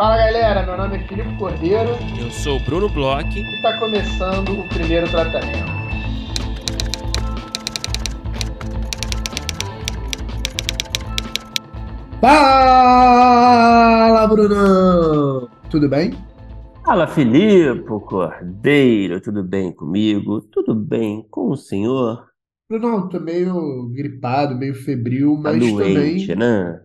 Fala galera, meu nome é Filipe Cordeiro. Eu sou o Bruno Bloch. E está começando o primeiro tratamento. Fala, Brunão! Tudo bem? Fala, Filipe Cordeiro, tudo bem comigo? Tudo bem com o senhor? Brunão, tô meio gripado, meio febril, Tá mas doente, também. né?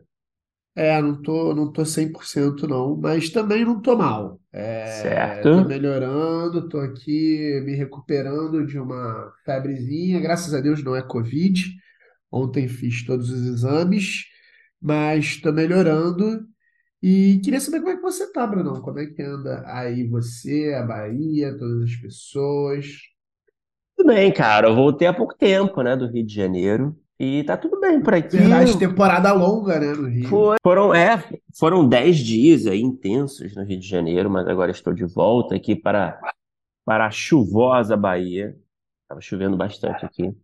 É, não tô, não tô 100% não, mas também não tô mal. É, tô Certo? melhorando, tô aqui me recuperando de uma febrezinha. Graças a Deus não é Covid. Ontem fiz todos os exames, mas tô melhorando. E queria saber como é que você tá, Brunão. Como é que anda aí você, a Bahia, todas as pessoas? Tudo bem, cara. Eu voltei há pouco tempo, né, do Rio de Janeiro. E tá tudo bem por aqui. Verdade, temporada longa, né, no Rio. Foi- foram, é, foram 10 dias aí intensos no Rio de Janeiro, mas agora estou de volta aqui para, para a chuvosa Bahia. Tava chovendo bastante aqui.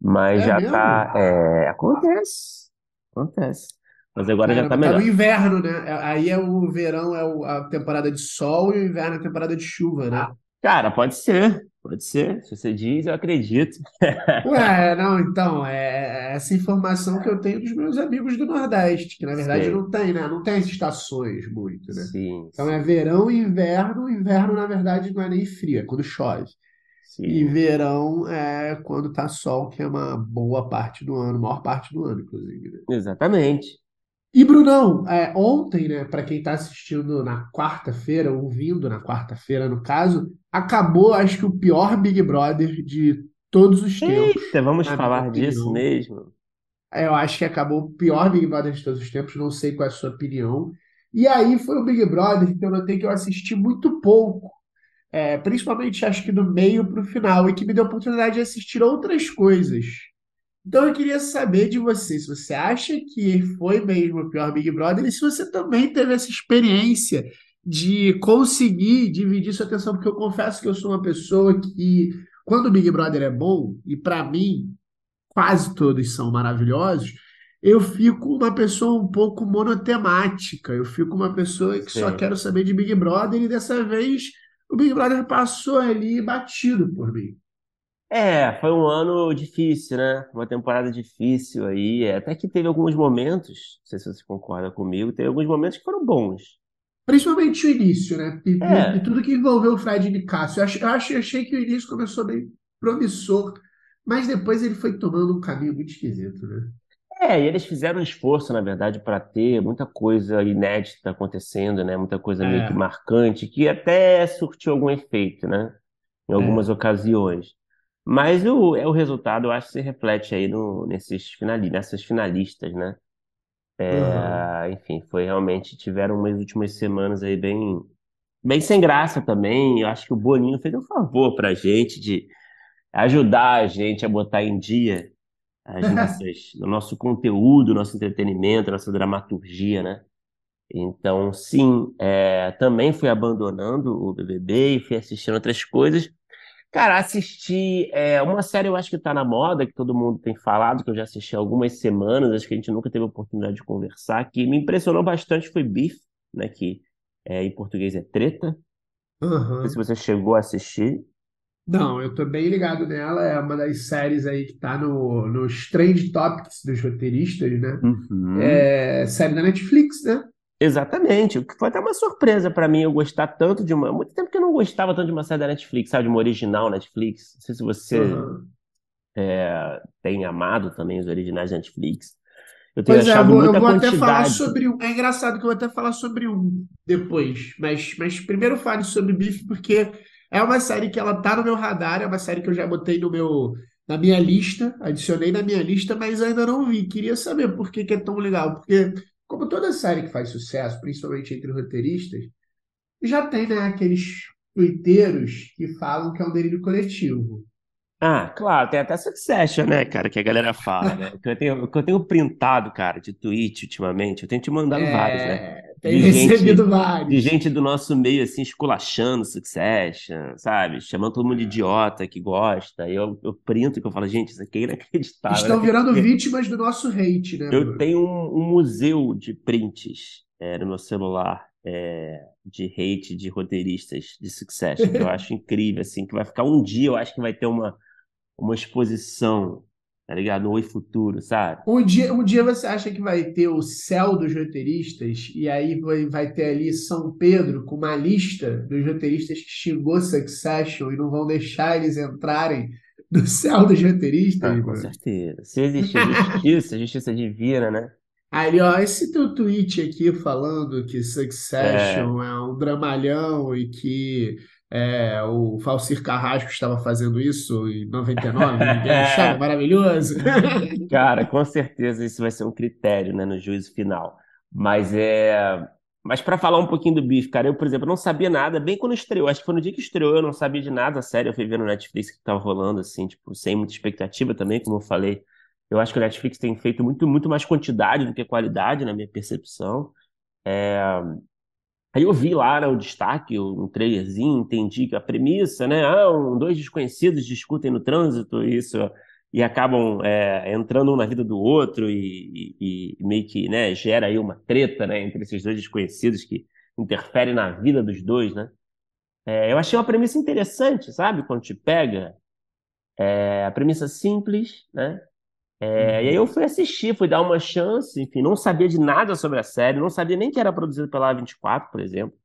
Mas É já mesmo? tá. é, acontece. Acontece. Mas agora já tá Caramba, tá melhor. no inverno, né? É- Aí é o verão, é a temporada de sol e o inverno é a temporada de chuva, né? Cara, pode ser. Pode ser. Se você diz, eu acredito. Ué, não, então, é é essa informação que eu tenho dos meus amigos do Nordeste, que na verdade Sei. não tem, né? Não tem as estações muito, né? Sim, Então é verão e inverno. Inverno, na verdade, não é nem frio, é quando chove. E sim. verão é quando tá sol, que é uma boa parte do ano, maior parte do ano, inclusive, né? Exatamente. E Brunão, é, ontem, né, para quem está assistindo na quarta-feira, ouvindo na quarta-feira, no caso, acabou, acho que o pior Big Brother de todos os tempos, Eita, vamos falar disso mesmo? É, Eu acho que acabou o pior Big Brother de todos os tempos, não sei qual é a sua opinião. E aí foi o Big Brother que eu notei que eu assisti muito pouco, é, principalmente acho que do meio para o final, e que me deu a oportunidade de assistir outras coisas. Então eu queria saber de você, se você acha que foi mesmo o pior Big Brother e se você também teve essa experiência de conseguir dividir sua atenção, porque eu confesso que eu sou uma pessoa que, quando o Big Brother é bom, e para mim quase todos são maravilhosos, eu fico uma pessoa um pouco monotemática, eu fico uma pessoa que só Sim. quero saber de Big Brother e dessa vez o Big Brother passou ali batido por mim. É, foi um ano difícil, né? Uma temporada difícil aí. Até que teve alguns momentos, não sei se você concorda comigo, teve alguns momentos que foram bons. Principalmente o início, né? E, e- É. e tudo que envolveu o Fred. Eu, ach- eu ach- achei que o início começou bem promissor, mas depois ele foi tomando um caminho muito esquisito, né? É, e eles fizeram um esforço, na verdade, para ter muita coisa inédita acontecendo, né? Muita coisa meio que É. marcante, que até surtiu algum efeito, né? Em algumas É. ocasiões. Mas o, é o resultado, eu acho que se reflete aí no, nesses finali, nessas finalistas, né? É, enfim, foi realmente, tiveram umas últimas semanas aí bem, bem sem graça também. Eu acho que o Boninho fez um favor pra gente de ajudar a gente a botar em dia as nossas, o nosso conteúdo, nosso entretenimento, nossa dramaturgia, né? Então, sim, é, também fui abandonando o BBB e fui assistindo outras coisas. Cara, assisti é, uma série, eu acho que tá na moda, que todo mundo tem falado, que eu já assisti há algumas semanas, acho que a gente nunca teve a oportunidade de conversar, que me impressionou bastante foi Beef, né? Que é, em português é Treta. Não sei se você chegou a assistir. Não, eu tô bem ligado nela. É uma das séries aí que tá no, nos Trend Topics dos roteiristas, né? Uhum. É série da Netflix, né? Exatamente, o que foi até uma surpresa pra mim eu gostar tanto de uma. Muito tempo que gostava tanto de uma série da Netflix, sabe? De uma original Netflix. Não sei se você Aham. é, tem amado também os originais da Netflix. Eu tenho Pois é, eu achado vou, eu muita vou até falar quantidade. sobre um. É engraçado que eu vou até falar sobre um depois, mas, mas primeiro fale sobre Beef, porque é uma série que ela tá no meu radar, é uma série que eu já botei no meu, na minha lista, adicionei na minha lista, mas ainda não vi. Queria saber por que que é tão legal, porque como toda série que faz sucesso, principalmente entre roteiristas, já tem, né, aqueles tuiteiros que falam que é um delírio coletivo. Ah, claro, tem até Succession, né, cara, que a galera fala, né? Que eu tenho, que eu tenho printado, cara, de tweet ultimamente, eu tenho te mandado vários, né? É, tem De gente, recebido de vários. gente do nosso meio, assim, esculachando Succession, sabe? Chamando todo mundo de idiota que gosta. E eu, eu printo que eu falo, gente, isso aqui é inacreditável. Estão né? virando vítimas do nosso hate, né, Eu Bruno? tenho um, um museu de prints é, no meu celular. É, de hate de roteiristas de Succession, que eu acho incrível, assim, que vai ficar um dia, eu acho que vai ter uma, uma exposição, tá ligado? Oi Futuro, sabe? Um dia, um dia você acha que vai ter o céu dos roteiristas, e aí vai, vai ter ali São Pedro com uma lista dos roteiristas que xingou Succession e não vão deixar eles entrarem no céu dos roteiristas? Ah, com certeza. Se existir justiça, justiça divina, né? Aí, ó, esse teu tweet aqui falando que Succession é, é um dramalhão e que é, o Falsir Carrasco estava fazendo isso em 99, ninguém achava maravilhoso. Cara, com certeza isso vai ser um critério, né, no juízo final. Mas é, mas para falar um pouquinho do bife, cara, eu, por exemplo, não sabia nada, bem quando estreou. Acho que foi no dia que estreou, eu não sabia de nada, sério. Eu fui ver no Netflix que tava rolando, assim, tipo, sem muita expectativa também, como eu falei. Eu acho que o Netflix tem feito muito, muito mais quantidade do que qualidade, na minha percepção. É... Aí eu vi lá né, o destaque, um trailerzinho, entendi que a premissa, né? Ah, um, dois desconhecidos discutem no trânsito, isso, e acabam é, entrando um na vida do outro e, e, e, meio que né, gera aí uma treta né, entre esses dois desconhecidos que interfere na vida dos dois, né? É, eu achei uma premissa interessante, sabe? Quando te pega, é, a premissa simples, né? É, e aí eu fui assistir, fui dar uma chance, enfim, não sabia de nada sobre a série, não sabia nem que era produzida pela A24, por exemplo.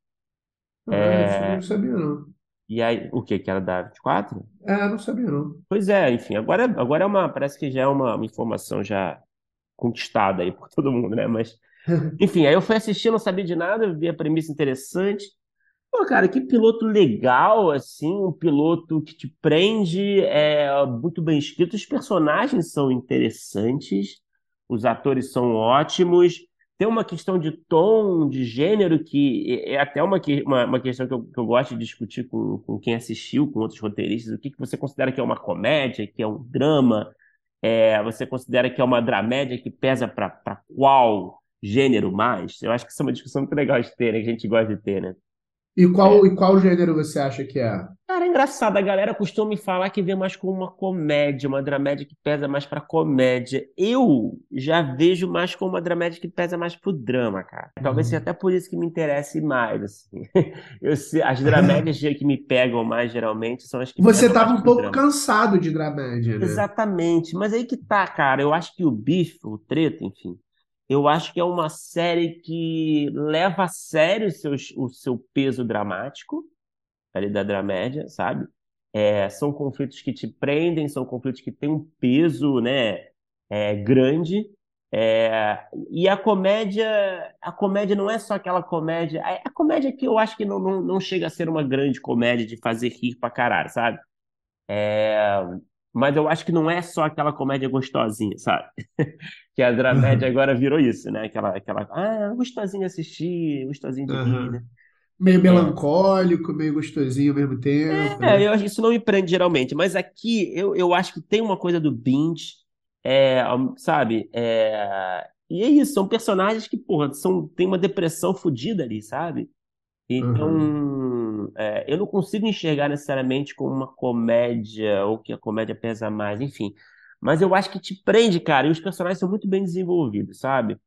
Ah, é... não sabia não. E aí, o que? Que era da 24? É, não sabia não. Pois é, enfim, agora, agora é uma, parece que já é uma, uma informação já conquistada aí por todo mundo, né? Mas, enfim, aí eu fui assistir, não sabia de nada, vi a premissa interessante, Pô, cara, que piloto legal, assim, um piloto que te prende, é muito bem escrito, os personagens são interessantes, os atores são ótimos, tem uma questão de tom, de gênero, que é até uma, uma, uma questão que eu, que eu gosto de discutir com, com quem assistiu, com outros roteiristas, o que, que você considera que é uma comédia, que é um drama, é, você considera que é uma dramédia que pesa para qual gênero mais? Eu acho que isso é uma discussão muito legal de ter, né, que a gente gosta de ter, né? E qual, é. e qual gênero você acha que é? Cara, é engraçado. A galera costuma me falar que vê mais como uma comédia, uma dramédia que pesa mais pra comédia. Eu já vejo mais como uma dramédia que pesa mais pro drama, cara. Talvez seja uhum. até por isso que me interesse mais, assim. Eu sei, as dramédias que me pegam mais, geralmente, são as que Você tava um pouco drama. cansado de dramédia, né? Exatamente. Mas aí que tá, cara. Eu acho que o bife, o treta, enfim, eu acho que é uma série que leva a sério o seu, o seu peso dramático, ali da dramédia, sabe? É, são conflitos que te prendem, são conflitos que têm um peso, né, é, grande. É, e a comédia, a comédia não é só aquela comédia. A, a comédia que eu acho que não, não, não chega a ser uma grande comédia de fazer rir pra caralho, sabe? Mas eu acho que não é só aquela comédia gostosinha, sabe? que a dramédia agora virou isso, né? Aquela, aquela, ah, gostosinho assistir, gostosinho de rir, né? Meio é. melancólico, é. meio gostosinho ao mesmo tempo. É, né? eu acho isso não me prende geralmente, mas aqui eu, eu acho que tem uma coisa do binge, é, sabe? É, e é isso, são personagens que, porra, são, tem uma depressão fodida ali, sabe? Então, uhum. é, eu não consigo enxergar necessariamente como uma comédia, ou que a comédia pesa mais, enfim. Mas eu acho que te prende, cara, e os personagens são muito bem desenvolvidos, sabe?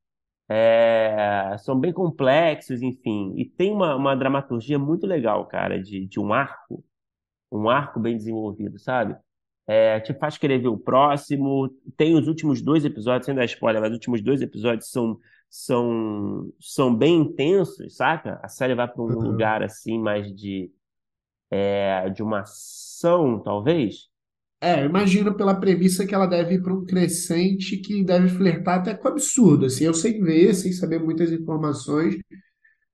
É, são bem complexos, enfim. E tem uma, uma dramaturgia muito legal, cara, de, de um arco, um arco bem desenvolvido, sabe? É, te faz querer ver o próximo. Tem os últimos dois episódios, sem dar spoiler, mas os últimos dois episódios são são, são bem intensos, saca? A série vai para um uhum. lugar assim mais de, é, de uma ação, talvez. É, eu imagino pela premissa que ela deve ir para um crescente que deve flertar até com o absurdo. Assim, eu sem ver, sem saber muitas informações,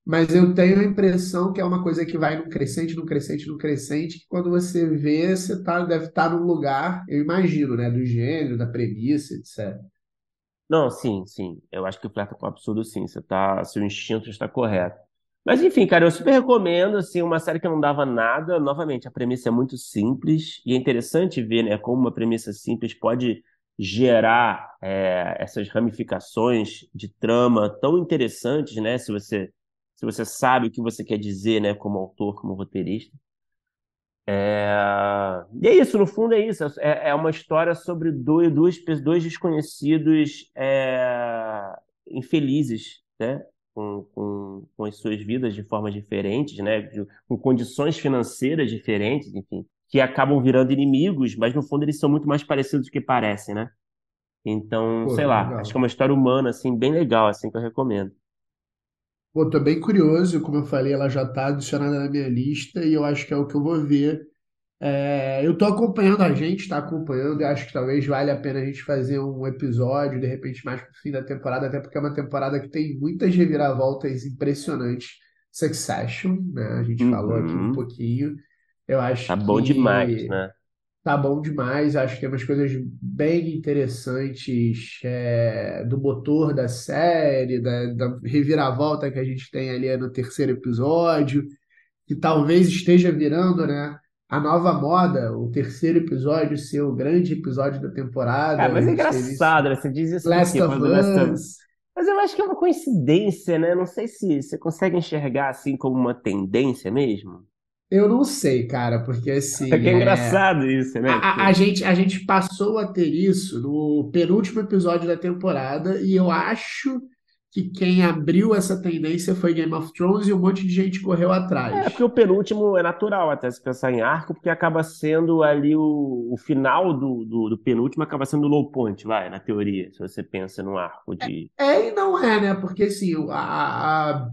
mas eu tenho a impressão que é uma coisa que vai num crescente, num crescente, num crescente, que quando você vê, você tá, deve estar tá num lugar, eu imagino, né, do gênero, da premissa, etc. Não, sim, sim. Eu acho que flerta com o absurdo, sim. Você tá, seu instinto está correto. Mas enfim, cara, eu super recomendo, assim, uma série que não dava nada. Novamente, a premissa é muito simples e é interessante ver, né, como uma premissa simples pode gerar é, essas ramificações de trama tão interessantes, né, se você se você sabe o que você quer dizer, né, como autor, como roteirista. É... E é isso, no fundo é isso. É, é uma história sobre dois, dois, dois desconhecidos é... infelizes, né? com, com, com as suas vidas de formas diferentes, né? com condições financeiras diferentes, enfim, que acabam virando inimigos, mas no fundo eles são muito mais parecidos do que parecem, né? Então, Pô, sei lá, legal. acho que é uma história humana, assim, bem legal, assim, que eu recomendo. Pô, tô bem curioso, como eu falei, ela já tá adicionada na minha lista e eu acho que é o que eu vou ver. É, eu tô acompanhando, a gente tá acompanhando, e acho que talvez valha a pena a gente fazer um episódio, de repente, mais pro fim da temporada, até porque é uma temporada que tem muitas reviravoltas impressionantes. Succession, né? A gente falou aqui um Uhum. pouquinho. Eu acho Tá bom demais, né? Tá bom demais, acho que tem umas coisas bem interessantes é, do motor da série, da, da reviravolta que a gente tem ali no terceiro episódio, que talvez esteja virando, né, a nova moda, o terceiro episódio ser o grande episódio da temporada. Cara, mas é engraçado, né? Você diz isso Last of quando Last of- Us. Mas eu acho que é uma coincidência, né? Não sei se você consegue enxergar assim como uma tendência mesmo. Eu não sei, cara, porque assim, É que é é, engraçado isso, né? A, a- a Porque- gente, a gente passou a ter isso no penúltimo episódio da temporada, e eu acho que quem abriu essa tendência foi Game of Thrones e um monte de gente correu É, atrás. porque o penúltimo é natural até se pensar em arco, porque acaba sendo ali o, o final do, do, do penúltimo acaba sendo o low point, vai, na teoria, se você pensa num arco de. É e não é, né? Porque assim, a, a,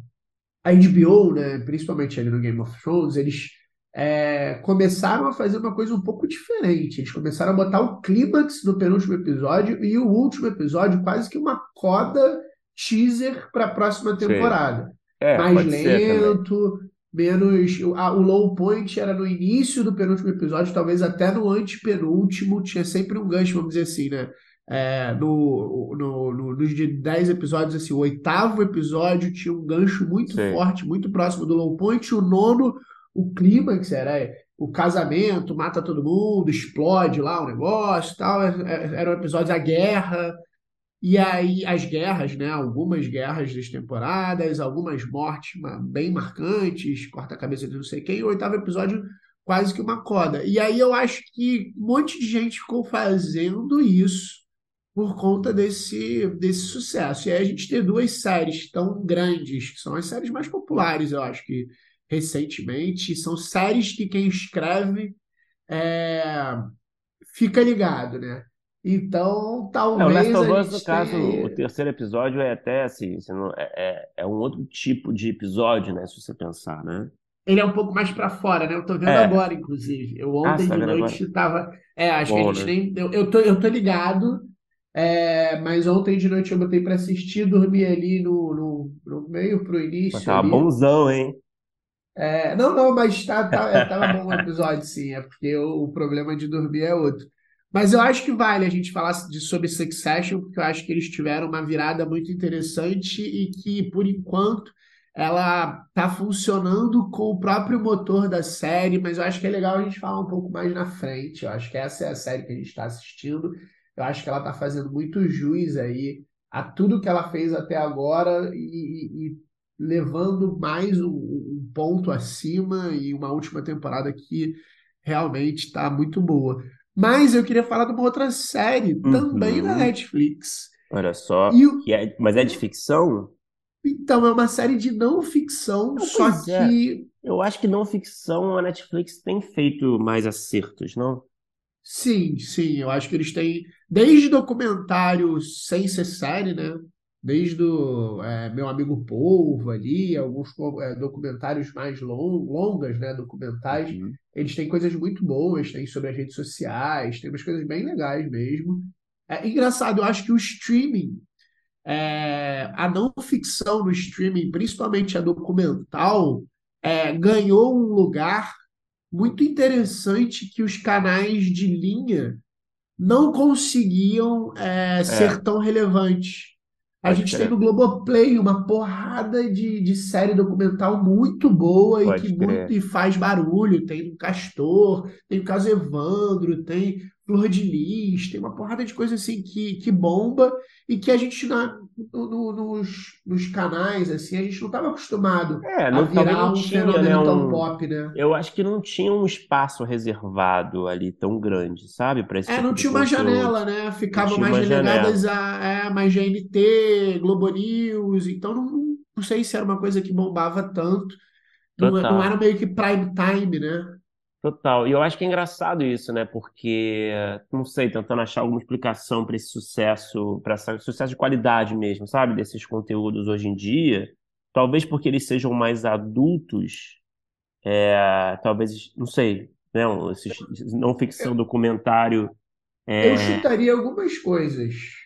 a HBO, né, principalmente ali no Game of Thrones, eles é, começaram a fazer uma coisa um pouco diferente. Eles começaram a botar o clímax no penúltimo episódio e o último episódio quase que uma coda teaser para a próxima temporada. É, mais lento, menos. o- a- O low point era no início do penúltimo episódio, talvez até no antepenúltimo, tinha sempre um gancho, vamos dizer assim, né? É, no, no, no- nos de 10 episódios, o oitavo episódio tinha um gancho muito Sei. forte, muito próximo do low point, o nono, o clímax era o casamento, mata todo mundo, explode lá o negócio tal, é- é- eram episódios, a guerra. E aí, as guerras, né? Algumas guerras das temporadas, algumas mortes bem marcantes, corta a cabeça de não sei quem, e o oitavo episódio quase que uma coda. E aí eu acho que um monte de gente ficou fazendo isso por conta desse, desse sucesso. E aí a gente tem duas séries tão grandes, que são as séries mais populares, eu acho que recentemente, são séries que quem escreve é, fica ligado, né? Então, É, o talvez Last of a Us, no caso, tenha... o terceiro episódio é até assim, não- é, é, é um outro tipo de episódio, né? Se você pensar, né? Ele é um pouco mais pra fora, né? Eu tô vendo É. agora, inclusive. Eu Ah, ontem você tá de noite tava. É, acho que a Bom, gente né? nem. Eu, eu tô, eu tô ligado, é, mas ontem de noite eu botei pra assistir, dormi ali no, no, no meio pro Mas início tava ali. bonzão, hein? É, não, não, mas tá, tá, é, tava bom o episódio, sim. É porque o, o problema de dormir é outro. Mas eu acho que vale a gente falar de, sobre Succession, porque eu acho que eles tiveram uma virada muito interessante e que, por enquanto, ela tá funcionando com o próprio motor da série, mas eu acho que é legal a gente falar um pouco mais na frente. Eu acho que essa é a série que a gente está assistindo. Eu acho que ela tá fazendo muito jus aí a tudo que ela fez até agora e, e- levando mais um, um ponto acima e uma última temporada que realmente está muito boa. Mas eu queria falar de uma outra série, também da Uhum. Netflix. Olha só. O- é- mas é de ficção? então, é uma série de não ficção, Não, só é. que, Eu acho que não ficção a Netflix tem feito mais acertos, não? Sim, sim, eu acho que eles têm, desde documentários sem ser série, né? Desde o é, Meu Amigo Polvo ali, alguns é, documentários mais long, longas, né? Documentais. Uhum. Eles têm coisas muito boas, tem sobre as redes sociais, tem umas coisas bem legais mesmo. É engraçado, eu acho que o streaming, é, a não ficção no streaming, principalmente a documental, é, ganhou um lugar muito interessante que os canais de linha não conseguiam é, ser tão relevantes. A Pode gente crer. tem no Globoplay uma porrada de, de série documental muito boa e que crer. muito e faz barulho. Tem o Castor, tem o caso Evandro, tem Flor de Lis, tem uma porrada de coisa assim que, que bomba e que a gente na, no- no- nos, nos canais assim a gente não estava acostumado É, a não, talvez virar um tinha, fenômeno né, tão um- pop, né? Eu acho que não tinha um espaço reservado ali tão grande, sabe? Esse É, tipo não tinha uma conteúdo. janela, né? Ficavam mais uma relegadas a, é, mais GNT, Globo News, então não, não sei se era uma coisa que bombava tanto. Não, não era meio que prime time, né? Total. E eu acho que é engraçado isso, né? Porque, não sei, tentando achar alguma explicação para esse sucesso, para esse sucesso de qualidade mesmo, sabe? Desses conteúdos hoje em dia. Talvez porque eles sejam mais adultos, é, talvez, não sei, né? Esses não ficção documentário. É... Eu chutaria algumas coisas.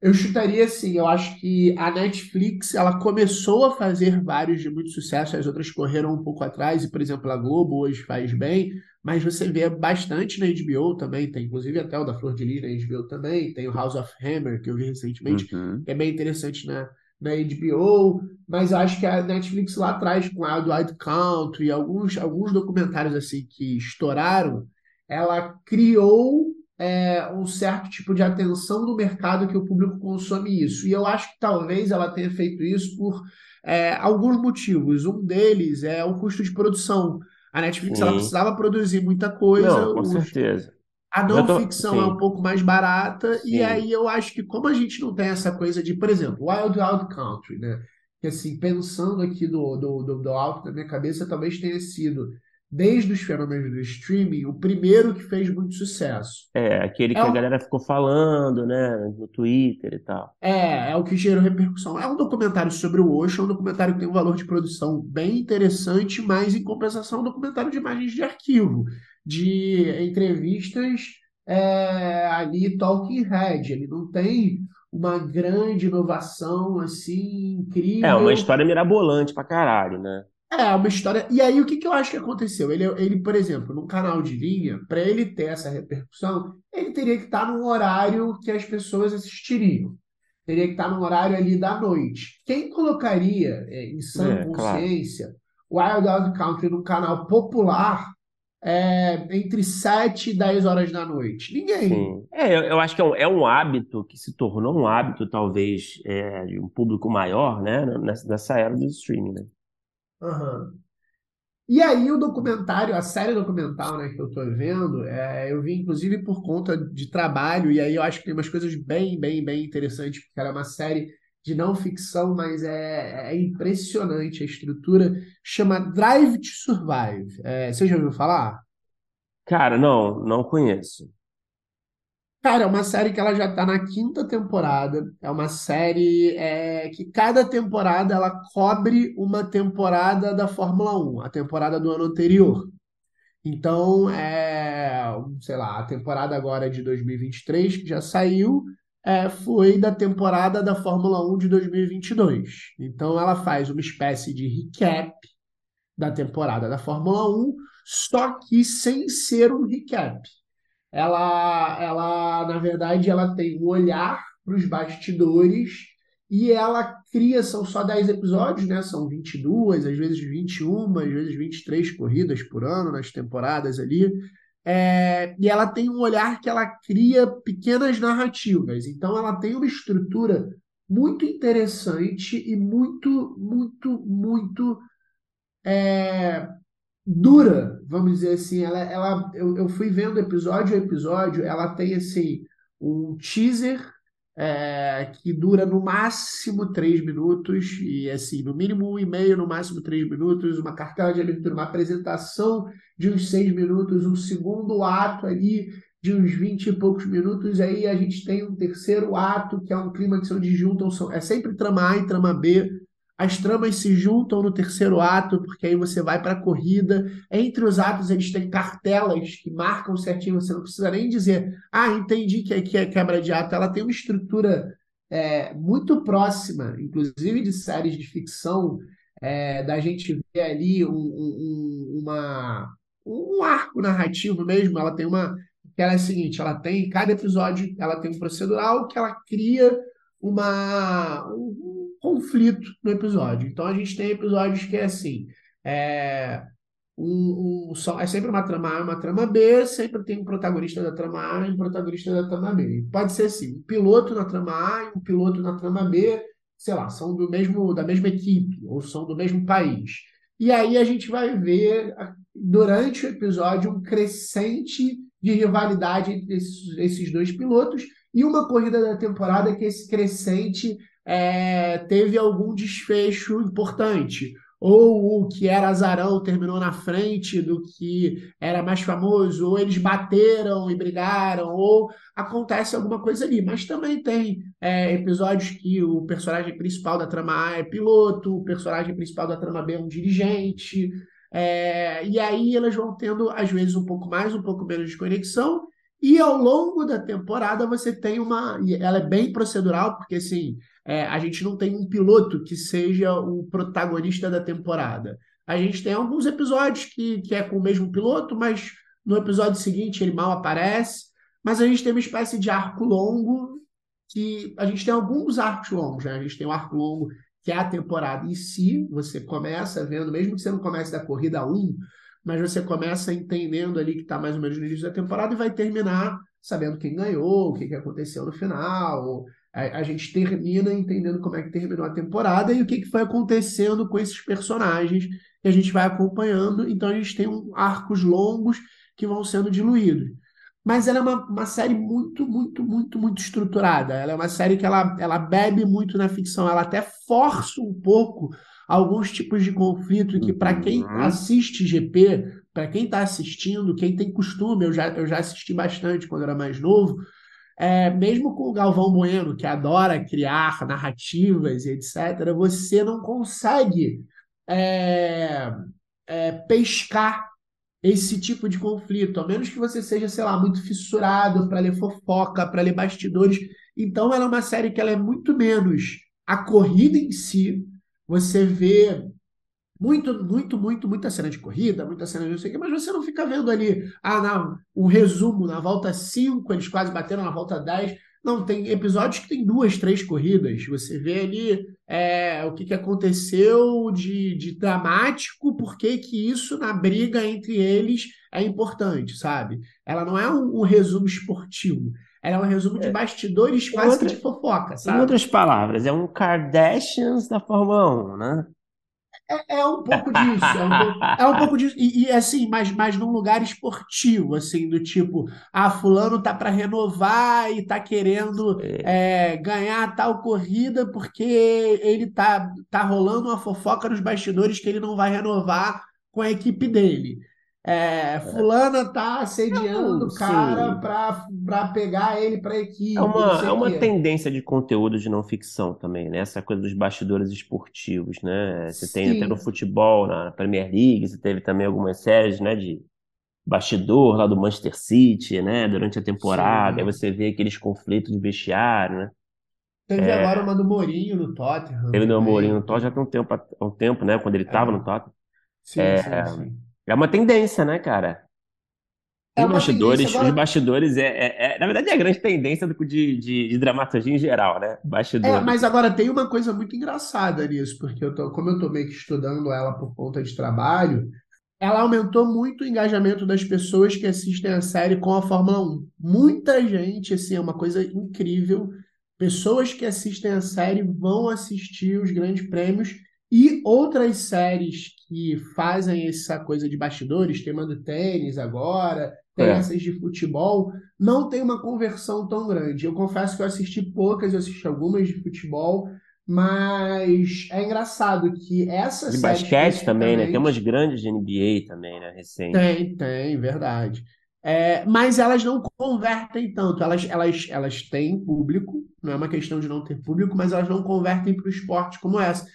Eu chutaria assim, eu acho que a Netflix ela começou a fazer vários de muito sucesso, as outras correram um pouco atrás, e por exemplo a Globo hoje faz bem, mas você vê bastante na HBO também, tem inclusive até o da Flor de Lis na HBO também, tem o House of Hammer que eu vi recentemente, uhum. que é bem interessante na, na HBO, mas eu acho que a Netflix lá atrás com a Wild Country, alguns, alguns documentários assim que estouraram, ela criou é, um certo tipo de atenção do mercado que o público consome isso. E eu acho que talvez ela tenha feito isso por é, alguns motivos. Um deles é o custo de produção. A Netflix ela precisava produzir muita coisa. Não, com os... certeza. A não tô... ficção Sim. é um pouco mais barata, Sim. e aí eu acho que, como a gente não tem essa coisa de, por exemplo, Wild Wild Country, né? Que assim, pensando aqui do, do, do, do alto da minha cabeça, talvez tenha sido desde os fenômenos do streaming, o primeiro que fez muito sucesso. É, aquele que é a galera ficou falando, né, no Twitter e tal. É, é o que gerou repercussão. É um documentário sobre o Osho, é um documentário que tem um valor de produção bem interessante, mas em compensação é um documentário de imagens de arquivo, de entrevistas é, ali talking head, ele não tem uma grande inovação assim incrível. É, uma história mirabolante pra caralho, né? É, uma história. E aí, o que, que eu acho que aconteceu? Ele, ele, por exemplo, num canal de linha, para ele ter essa repercussão, ele teria que estar num horário que as pessoas assistiriam. Teria que estar num horário ali da noite. Quem colocaria é, em sã é, consciência claro. Wild Wild Country num canal popular é, entre 7 e 10 horas da noite? Ninguém. Sim. É, eu, eu acho que é um, é um, hábito que se tornou um hábito, talvez, é, de um público maior, né? Nessa, nessa era do streaming, né? Uhum. E aí o documentário, a série documental, né, que eu tô vendo, é, eu vi inclusive por conta de trabalho, e aí eu acho que tem umas coisas bem, bem, bem interessantes, porque ela é uma série de não ficção, mas é, é impressionante a estrutura. Chama Drive to Survive. É, você já ouviu falar? Cara, não, não conheço. Cara, é uma série que ela já tá na quinta temporada. É uma série é, que cada temporada ela cobre uma temporada da Fórmula 1, a temporada do ano anterior. Então, é, sei lá, a temporada agora de 2023, que já saiu, é, foi da temporada da Fórmula 1 de 2022. Então, ela faz uma espécie de recap da temporada da Fórmula 1, só que sem ser um recap ela, ela na verdade, ela tem um olhar para os bastidores e ela cria, são só 10 episódios, né? São 22, às vezes 21, às vezes 23 corridas por ano nas temporadas ali. É, e ela tem um olhar que ela cria pequenas narrativas. Então ela tem uma estrutura muito interessante e muito, muito, muito é, dura, vamos dizer assim. Ela, ela, eu, eu fui vendo episódio a episódio, ela tem assim um teaser é, que dura no máximo três minutos, e assim, no mínimo um e meio, no máximo três minutos, uma cartela de leitura, uma apresentação de uns seis minutos, um segundo ato ali de uns vinte e poucos minutos, aí a gente tem um terceiro ato, que é um clima que onde juntam, são, é sempre trama A e trama B, as tramas se juntam no terceiro ato, porque aí você vai para a corrida. Entre os atos, eles têm cartelas que marcam certinho, você não precisa nem dizer, ah, entendi que aqui é quebra de ato. Ela tem uma estrutura é, muito próxima, inclusive de séries de ficção, é, da gente ver ali um, um, uma, um arco narrativo mesmo. Ela tem uma. ela é a seguinte: ela tem, cada episódio, ela tem um procedural que ela cria uma, um, conflito no episódio. Então a gente tem episódios que é assim. É, um, é sempre uma trama A uma trama B, sempre tem um protagonista da trama A e um protagonista da trama B. Pode ser assim, um piloto na trama A e um piloto na trama B, sei lá, são do mesmo, da mesma equipe, ou são do mesmo país. E aí a gente vai ver, durante o episódio, um crescente de rivalidade entre esses, esses dois pilotos e uma corrida da temporada que esse crescente é, teve algum desfecho importante? Ou o que era azarão terminou na frente do que era mais famoso, ou eles bateram e brigaram, ou acontece alguma coisa ali. Mas também tem é, episódios que o personagem principal da trama A é piloto, o personagem principal da trama B é um dirigente, é, e aí elas vão tendo, às vezes, um pouco mais, um pouco menos de conexão, e ao longo da temporada você tem uma. Ela é bem procedural, porque assim, é, a gente não tem um piloto que seja o protagonista da temporada. A gente tem alguns episódios que, que é com o mesmo piloto, mas no episódio seguinte ele mal aparece. Mas a gente tem uma espécie de arco longo, que a gente tem alguns arcos longos, né? A gente tem o um arco longo que é a temporada em si, você começa vendo, mesmo que você não comece da corrida 1, mas você começa entendendo ali que está mais ou menos no início da temporada e vai terminar sabendo quem ganhou, o que, que aconteceu no final. A, a, gente termina entendendo como é que terminou a temporada e o que, que foi acontecendo com esses personagens que a gente vai acompanhando. Então a gente tem um, arcos longos que vão sendo diluídos. Mas ela é uma, uma série muito, muito, muito, muito estruturada. Ela é uma série que ela, ela bebe muito na ficção, ela até força um pouco alguns tipos de conflito que, para quem uhum. assiste GP, para quem está assistindo, quem tem costume, eu já, eu já assisti bastante quando era mais novo, é, mesmo com o Galvão Bueno, que adora criar narrativas e etc., você não consegue é, é, pescar esse tipo de conflito, a menos que você seja, sei lá, muito fissurado para ler fofoca, para ler bastidores. Então, ela é uma série que ela é muito menos a corrida em si, você vê muito, muito, muito, muita cena de corrida, muita cena de não sei o quê, mas você não fica vendo ali, ah, não, o resumo, na volta 5, eles quase bateram na volta 10. Não, tem episódios que tem duas, três corridas. Você vê ali é, o que, que aconteceu de, de dramático, por que isso na briga entre eles é importante, sabe? Ela não é um, um resumo esportivo. É um resumo de é. bastidores quase outra, de fofoca, sabe? Em outras palavras, é um Kardashians da Fórmula 1, né? É, é um pouco disso, é um pouco, é um pouco disso, e, e, assim, mas, mas num lugar esportivo, assim, do tipo, ah, fulano tá para renovar e tá querendo é. É, ganhar tal corrida porque ele tá, tá rolando uma fofoca nos bastidores que ele não vai renovar com a equipe dele. É, fulana tá assediando o cara para pegar ele para equipe. É uma, é uma tendência de conteúdo de não ficção também, né? Essa coisa dos bastidores esportivos, né? Você tem Sim. até no futebol, na Premier League, você teve também algumas séries, né, de bastidor lá do Manchester City, né, durante a temporada. Sim. Aí você vê aqueles conflitos de vestiário, né? Teve é... agora uma do Mourinho no Tottenham. Teve do Mourinho no Tottenham já tem um tempo, um tempo, né, quando ele estava é. no Tottenham. Sim, é... sim, sim. É uma tendência, né, cara? É os bastidores, agora... os bastidores é, é, é, na verdade é a grande tendência de, de, de dramaturgia em geral, né? Bastidores. É, mas agora tem uma coisa muito engraçada nisso, porque eu tô, como eu tô meio que estudando ela por conta de trabalho, ela aumentou muito o engajamento das pessoas que assistem a série com a Fórmula 1. Muita gente, assim, é uma coisa incrível. Pessoas que assistem a série vão assistir os grandes prêmios e outras séries que fazem essa coisa de bastidores, tema do tênis agora, tem é. essas de futebol, não tem uma conversão tão grande. Eu confesso que eu assisti poucas, eu assisti algumas de futebol, mas é engraçado que essa de basquete também, né? Tem umas grandes de NBA também, né? Recente. Tem, tem, verdade. É, mas elas não convertem tanto. Elas, elas, elas têm público, não é uma questão de não ter público, mas elas não convertem para o esporte como essa.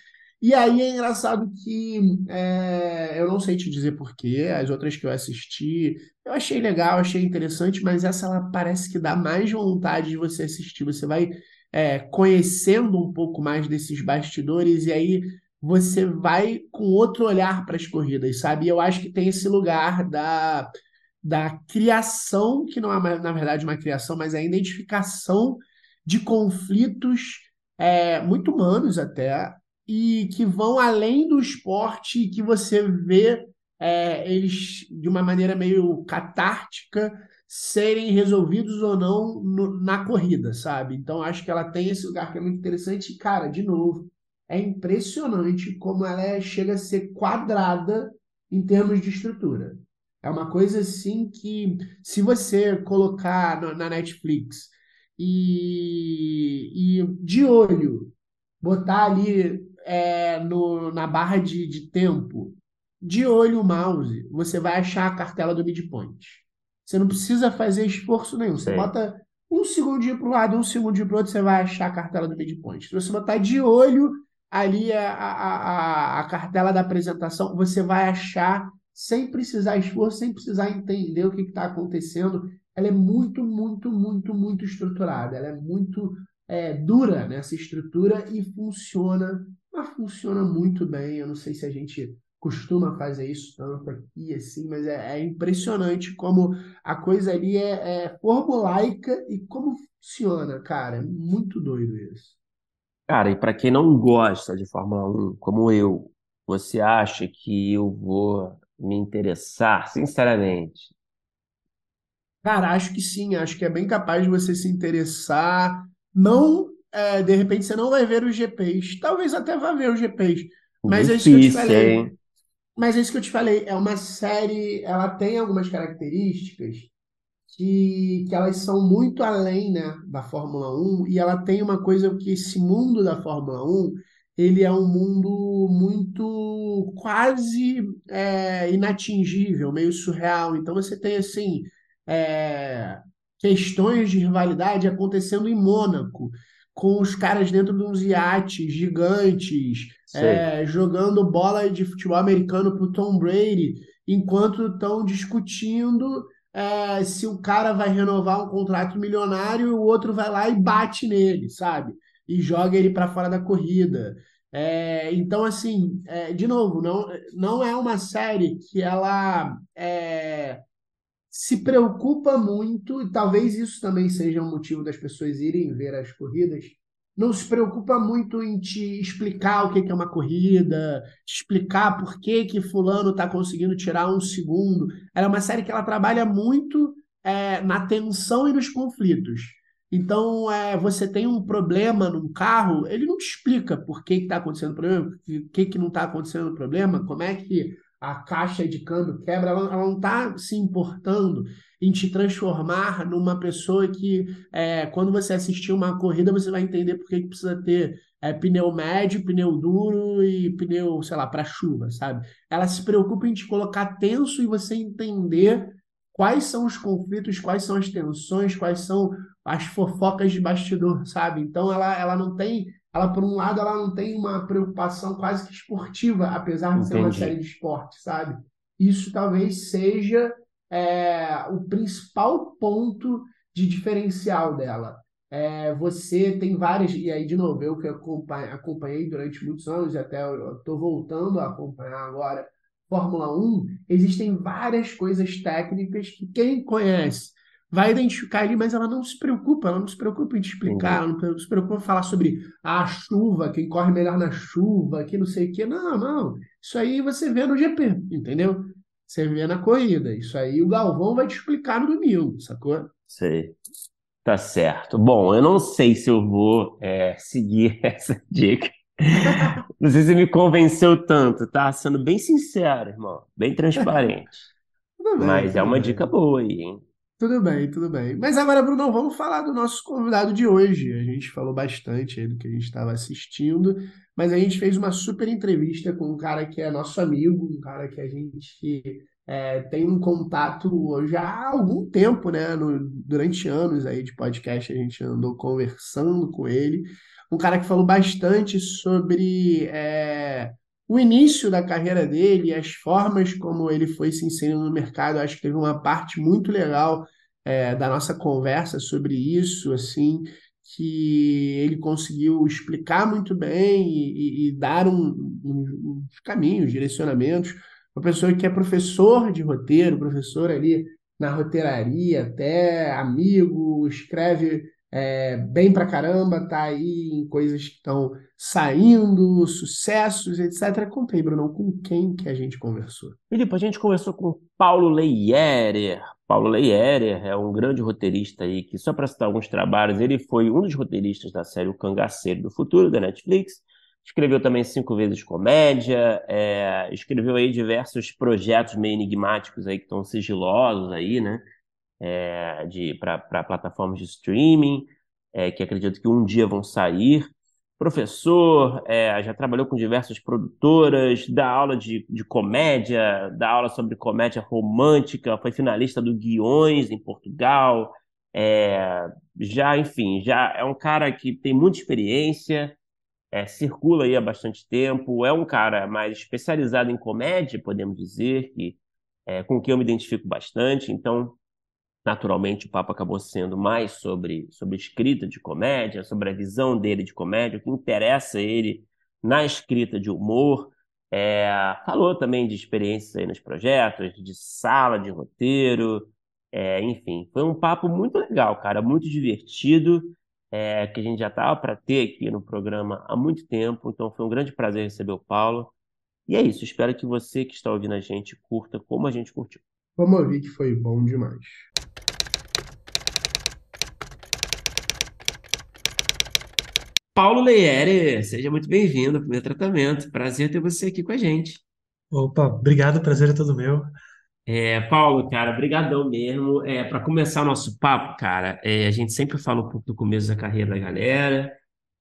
E aí é engraçado que é, eu não sei te dizer porquê, as outras que eu assisti, eu achei legal, achei interessante, mas essa ela parece que dá mais vontade de você assistir. Você vai é, conhecendo um pouco mais desses bastidores e aí você vai com outro olhar para as corridas, sabe? E eu acho que tem esse lugar da, da criação, que não é na verdade uma criação, mas é a identificação de conflitos é, muito humanos até, e que vão além do esporte e que você vê é, eles de uma maneira meio catártica serem resolvidos ou não no, na corrida, sabe? Então acho que ela tem esse lugar que é muito interessante. E, cara, de novo, é impressionante como ela é, chega a ser quadrada em termos de estrutura. É uma coisa assim que, se você colocar na, na Netflix e, e de olho botar ali é, no, na barra de, de tempo, de olho o mouse, você vai achar a cartela do midpoint. Você não precisa fazer esforço nenhum. Você Sim. bota um segundinho para um lado, um segundinho para o outro, você vai achar a cartela do midpoint. Se você botar de olho ali a, a, a, a cartela da apresentação, você vai achar sem precisar esforço, sem precisar entender o que está acontecendo. Ela é muito, muito, muito, muito estruturada. Ela é muito é, dura nessa estrutura e funciona, mas funciona muito bem. Eu não sei se a gente costuma fazer isso tanto aqui assim, mas é, é impressionante como a coisa ali é, é formulaica e como funciona, cara. É muito doido isso. Cara, e para quem não gosta de Fórmula 1, como eu, você acha que eu vou me interessar, sinceramente? Cara, acho que sim, acho que é bem capaz de você se interessar. Não, é, de repente você não vai ver os GPs, talvez até vá ver os GPs, mas é isso que eu te Difícil, falei. hein? Mas é isso que eu te falei, é uma série, ela tem algumas características que, que elas são muito além, né, da Fórmula 1, e ela tem uma coisa que esse mundo da Fórmula 1, ele é um mundo muito quase é, inatingível, meio surreal. Então você tem assim é, questões de rivalidade acontecendo em Mônaco, com os caras dentro de uns iates gigantes, é, jogando bola de futebol americano pro Tom Brady, enquanto estão discutindo é, se o cara vai renovar um contrato milionário e o outro vai lá e bate nele, sabe? E joga ele para fora da corrida. É, então, assim, é, de novo, não, não é uma série que ela é, se preocupa muito, e talvez isso também seja um motivo das pessoas irem ver as corridas, não se preocupa muito em te explicar o que é uma corrida, te explicar por que que fulano está conseguindo tirar um segundo. Ela é uma série que ela trabalha muito é, na tensão e nos conflitos. Então, é, você tem um problema num carro, ele não te explica por que está acontecendo o problema, o que, que não está acontecendo o problema, como é que a caixa de câmbio quebra, ela, ela não está se importando em te transformar numa pessoa que, é, quando você assistir uma corrida, você vai entender por que precisa ter é, pneu médio, pneu duro e pneu, sei lá, para chuva, sabe? Ela se preocupa em te colocar tenso e você entender quais são os conflitos, quais são as tensões, quais são as fofocas de bastidor, sabe? Então ela, ela não tem, ela por um lado ela não tem uma preocupação quase que esportiva, apesar de ser uma Entendi. série de esporte, sabe? Isso talvez seja é, o principal ponto de diferencial dela. É, você tem várias, e aí de novo, eu que acompanhei, acompanhei durante muitos anos, e até eu estou voltando a acompanhar agora Fórmula 1, existem várias coisas técnicas que quem conhece vai identificar ali, mas ela não se preocupa, ela não se preocupa em te explicar, ela não se preocupa em falar sobre a chuva, quem corre melhor na chuva, que não sei o quê. Não, não. Isso aí você vê no GP, entendeu? Você vê na corrida. Isso aí o Galvão vai te explicar no domingo, sacou? Sei. Tá certo. Bom, eu não sei se eu vou é, seguir essa dica. Não sei se me convenceu tanto, tá? Sendo bem sincero, irmão. Bem transparente. Mas é uma dica boa aí, hein? Tudo bem, tudo bem. Mas agora, Bruno, vamos falar do nosso convidado de hoje. A gente falou bastante aí do que a gente estava assistindo, mas a gente fez uma super entrevista com um cara que é nosso amigo, um cara que a gente é, tem um contato já há algum tempo, né? No- durante anos aí de podcast, a gente andou conversando com ele. Um cara que falou bastante sobre é, o início da carreira dele, as formas como ele foi se inserindo no mercado. Acho que teve uma parte muito legal é, da nossa conversa sobre isso, assim, que ele conseguiu explicar muito bem e, e- e dar um- um- uns caminhos, direcionamentos. Uma pessoa que é professor de roteiro, professor ali na roteiraria, até amigo, escreve é, bem pra caramba, tá aí em coisas que estão saindo, sucessos, etc. Conta aí, Bruno, com quem que a gente conversou? Filipe, a gente conversou com Paulo Leierer. Paulo Leierer é um grande roteirista aí, que só para citar alguns trabalhos, ele foi um dos roteiristas da série O Cangaceiro do Futuro, da Netflix. Escreveu também Cinco Vezes Comédia, é, escreveu aí diversos projetos meio enigmáticos aí que estão sigilosos aí, né? É, para plataformas de streaming, é, que acredito que um dia vão sair. professor, é, já trabalhou com diversas produtoras, dá aula de, de comédia, dá aula sobre comédia romântica, foi finalista do Guiões em Portugal, é, já, enfim, já é um cara que tem muita experiência, é, circula aí há bastante tempo, é um cara mais especializado em comédia, podemos dizer, que, é, com quem eu me identifico bastante, então naturalmente o papo acabou sendo mais sobre, sobre escrita de comédia, sobre a visão dele de comédia, o que interessa ele na escrita de humor. É, falou também de experiências aí nos projetos, de sala de roteiro, é, enfim, foi um papo muito legal, cara, muito divertido, é, que a gente já estava para ter aqui no programa há muito tempo, então foi um grande prazer receber o Paulo. E é isso, espero que você que está ouvindo a gente curta como a gente curtiu. Vamos ouvir que foi bom demais. Paulo Leiere, seja muito bem-vindo ao primeiro tratamento. Prazer ter você aqui com a gente. Opa, obrigado, prazer é todo meu. É, Paulo, cara, brigadão mesmo. É, para começar o nosso papo, cara, é, a gente sempre fala um pouco do começo da carreira da galera.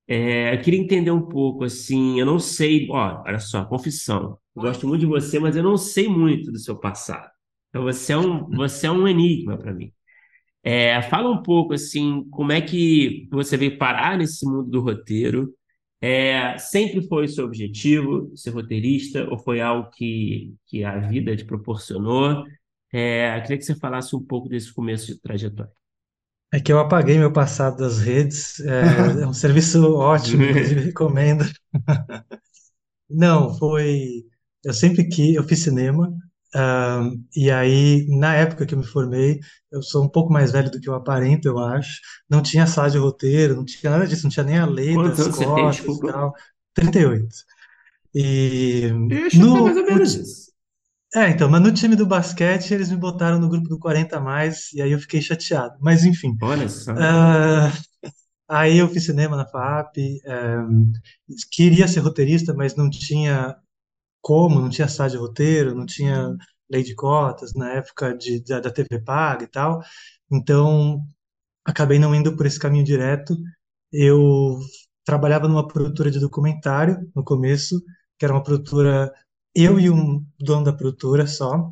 É, eu queria entender um pouco, assim, eu não sei, ó, olha só, confissão. Eu gosto muito de você, mas eu não sei muito do seu passado. Então você é um, você é um enigma para mim. É, fala um pouco assim, como é que você veio parar nesse mundo do roteiro? É, sempre foi seu objetivo ser roteirista ou foi algo que, que a vida te proporcionou? É, queria que você falasse um pouco desse começo de trajetória. É que eu apaguei meu passado das redes, é, é um serviço ótimo, inclusive recomendo. Não, foi. Eu sempre que eu fiz cinema, Uh, e aí, na época que eu me formei, eu sou um pouco mais velho do que eu aparento, eu acho. Não tinha sala de roteiro, não tinha nada disso, não tinha nem a lei Quantos das anos você tem, cotas e desculpa? tal. 38. E Ixi, foi no, mais ou no menos isso. é, então, mas no time do basquete eles me botaram no grupo do 40 a mais, e aí eu fiquei chateado. Mas enfim, Olha só. ah, aí eu fiz cinema na FAP, ah, queria ser roteirista, mas não tinha como, não tinha sala de roteiro, não tinha lei de cotas na época de, da, da TV paga e tal. Então, acabei não indo por esse caminho direto. Eu trabalhava numa produtora de documentário no começo, que era uma produtora, eu e um dono da produtora só,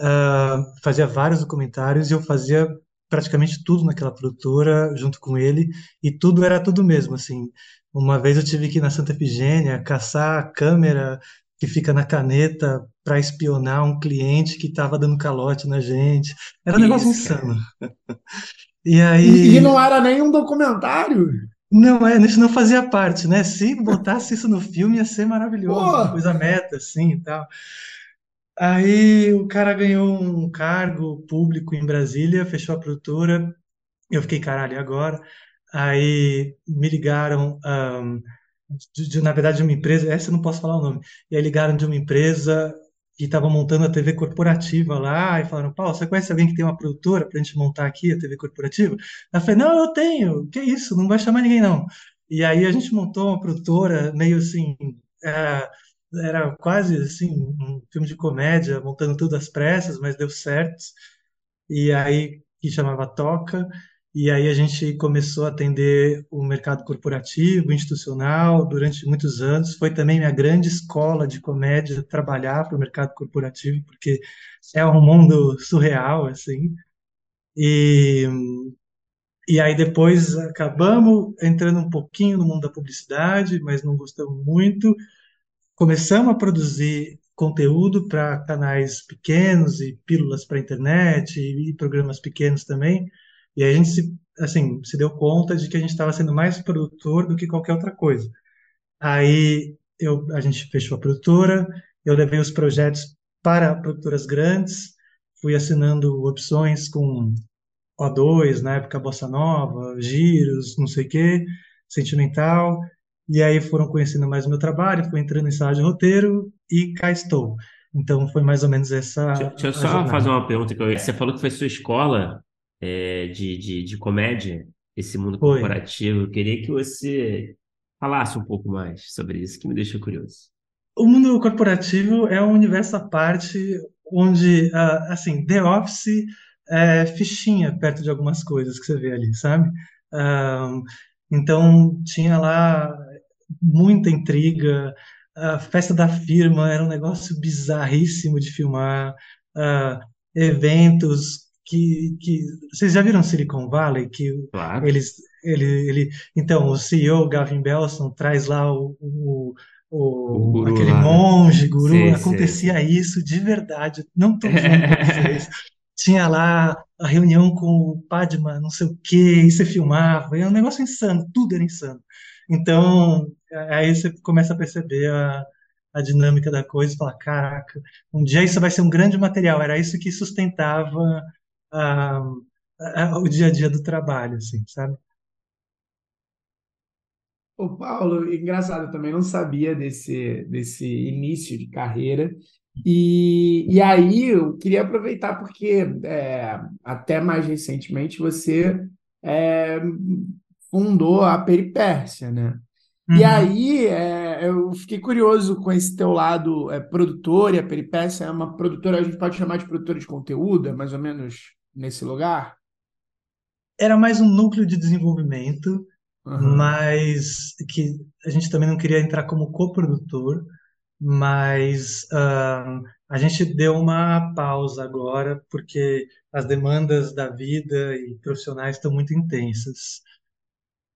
ah, fazia vários documentários e eu fazia praticamente tudo naquela produtora junto com ele e tudo era tudo mesmo, assim. Uma vez eu tive que ir na Santa Efigênia caçar a câmera que fica na caneta para espionar um cliente que estava dando calote na gente. Era um negócio isso, cara. insano. E aí, e não era nem um documentário. não é, isso não fazia parte, né? Se botasse isso no filme ia ser maravilhoso, uma coisa meta, assim, e tal. Aí o cara ganhou um cargo público em Brasília, fechou a produtora, eu fiquei, caralho, agora? Aí me ligaram, ahm, de, de- na verdade, de uma empresa, essa eu não posso falar o nome, e aí ligaram de uma empresa que estava montando a TV corporativa lá, e falaram, Paulo, você conhece alguém que tem uma produtora para a gente montar aqui a TV corporativa? Eu falei, não, eu tenho, que isso, não vai chamar ninguém não. E aí a gente montou uma produtora meio assim, é, era quase assim, um filme de comédia, montando tudo às pressas, mas deu certo e aí que chamava Toca, e aí a gente começou a atender o mercado corporativo, institucional, durante muitos anos. Foi também minha grande escola de comédia trabalhar para o mercado corporativo, porque é um mundo surreal, assim. E, e aí depois acabamos entrando um pouquinho no mundo da publicidade, mas não gostamos muito. Começamos a produzir conteúdo para canais pequenos e pílulas para internet e, e programas pequenos também. E aí a gente se, assim, se deu conta de que a gente estava sendo mais produtor do que qualquer outra coisa. Aí eu, a gente fechou a produtora, eu levei os projetos para produtoras grandes, fui assinando opções com O2, na época Bossa Nova, Giros, não sei o quê, Sentimental, e aí foram conhecendo mais o meu trabalho, fui entrando em sala de roteiro e cá estou. Então foi mais ou menos essa Deixa, eu só fazer jornada. uma pergunta que eu... Você falou que foi sua escola é, de, de, de comédia, esse mundo Foi. corporativo. Eu queria que você falasse um pouco mais sobre isso, que me deixa curioso. O mundo corporativo é um universo à parte onde, ah, assim, The Office é fichinha perto de algumas coisas que você vê ali, sabe? Ah, então, tinha lá muita intriga. A festa da firma era um negócio bizarríssimo de filmar. Uh, eventos que, que vocês já viram Silicon Valley que Claro. eles ele, ele então o CEO Gavin Belson traz lá o, o, O o- guru aquele lá, né? monge guru sei. acontecia isso de verdade não para vocês tinha lá a reunião com o Padma não sei o quê e você filmava era um negócio insano tudo era insano então aí você começa a perceber a a dinâmica da coisa e fala, caraca, um dia isso vai ser um grande material. Era isso que sustentava o dia a dia do trabalho, assim, sabe? Ô, Paulo, engraçado, eu também não sabia desse, desse início de carreira. E, e aí eu queria aproveitar porque é, até mais recentemente você é, fundou a Peripécia, né? E Uhum. aí é, eu fiquei curioso com esse teu lado é, produtor, e a Peripécia é uma produtora, a gente pode chamar de produtora de conteúdo, é mais ou menos nesse lugar? Era mais um núcleo de desenvolvimento, Aham. mas que a gente também não queria entrar como coprodutor, mas ah, a gente deu uma pausa agora porque as demandas da vida e profissionais estão muito intensas.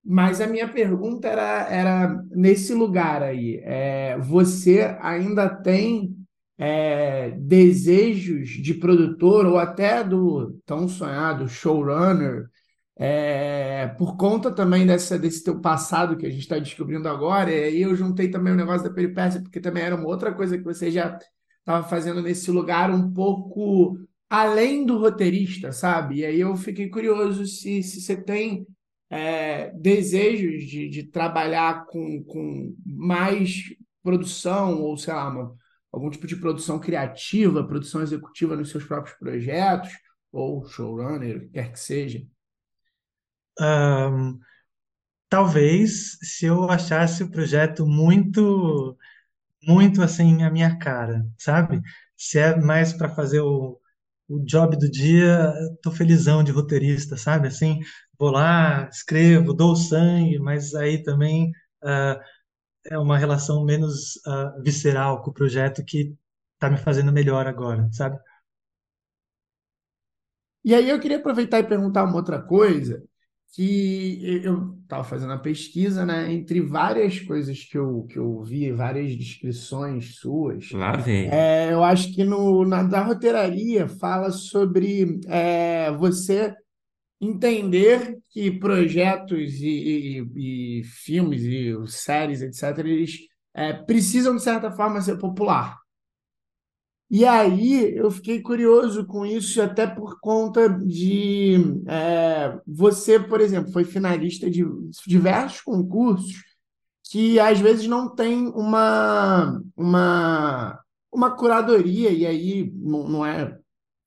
Mas a minha pergunta era, era nesse lugar aí. É, você ainda tem é, desejos de produtor ou até do tão sonhado showrunner, é, por conta também dessa, desse teu passado que a gente está descobrindo agora? E aí eu juntei também o negócio da peripécia, porque também era uma outra coisa que você já estava fazendo nesse lugar um pouco além do roteirista, sabe? E aí eu fiquei curioso se, se você tem é, desejos de, de trabalhar com, com mais produção, ou sei lá, algum tipo de produção criativa, produção executiva nos seus próprios projetos, ou showrunner, quer que seja. Ah, talvez se eu achasse o projeto muito muito assim a minha cara, sabe? Se é mais para fazer o, o job do dia, tô felizão de roteirista, sabe? Assim, vou lá, escrevo, dou sangue, mas aí também ah, é uma relação menos ah, visceral com o projeto que tá me fazendo melhor agora, sabe? E aí eu queria aproveitar e perguntar uma outra coisa, que eu estava fazendo a pesquisa, né, entre várias coisas que eu, que eu vi, várias descrições suas, Lá vem. é, eu acho que no, na da roteiraria fala sobre é, você entender que projetos e, e- e filmes e séries, etc., eles é, precisam, de certa forma, ser popular. E aí eu fiquei curioso com isso, até por conta de é, você, por exemplo, foi finalista de diversos concursos que às vezes não tem uma, uma, uma curadoria, e aí não, não é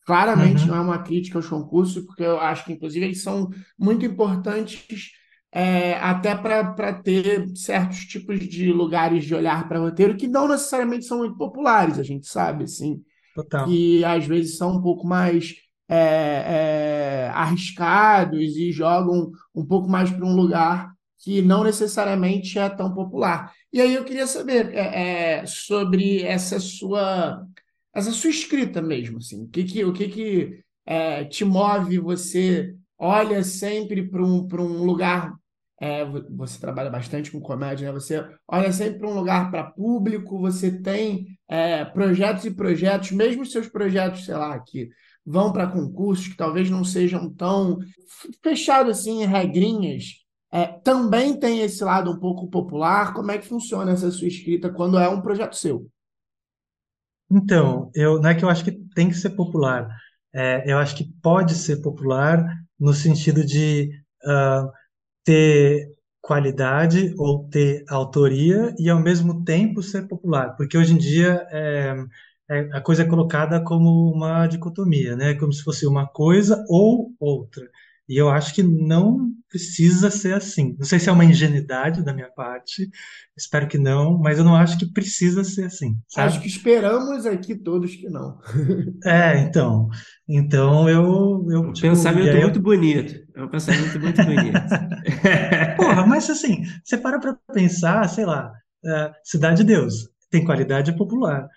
Claramente não é Uhum, uma crítica aos concursos, porque eu acho que, inclusive, eles são muito importantes é, até para ter certos tipos de lugares de olhar para roteiro que não necessariamente são muito populares, a gente sabe, assim, total. que às vezes são um pouco mais é, é, arriscados e jogam um pouco mais para um lugar que não necessariamente é tão popular. E aí eu queria saber é, é, sobre essa sua essa sua escrita mesmo, assim, o que que, o que, que é, te move, você olha sempre para um, um lugar, é, vo- você trabalha bastante com comédia, né? Você olha sempre para um lugar para público, você tem é, projetos e projetos, mesmo seus projetos, sei lá, que vão para concursos que talvez não sejam tão fechados assim em regrinhas, é, também tem esse lado um pouco popular. Como é que funciona essa sua escrita quando é um projeto seu? Então, eu, não é que eu acho que tem que ser popular, é, eu acho que pode ser popular no sentido de ah, ter qualidade ou ter autoria e ao mesmo tempo ser popular, porque hoje em dia é, é- a coisa é colocada como uma dicotomia, né? Como se fosse uma coisa ou outra. E eu acho que não precisa ser assim. Não sei se é uma ingenuidade da minha parte, espero que não, mas eu não acho que precisa ser assim, Acho sabe? que esperamos aqui todos que não. É, então, então eu, É eu um tipo, pensamento aí eu, muito bonito. É um pensamento muito bonito. porra, mas assim, você para pra pensar, sei lá, ah, Cidade de Deus tem qualidade popular,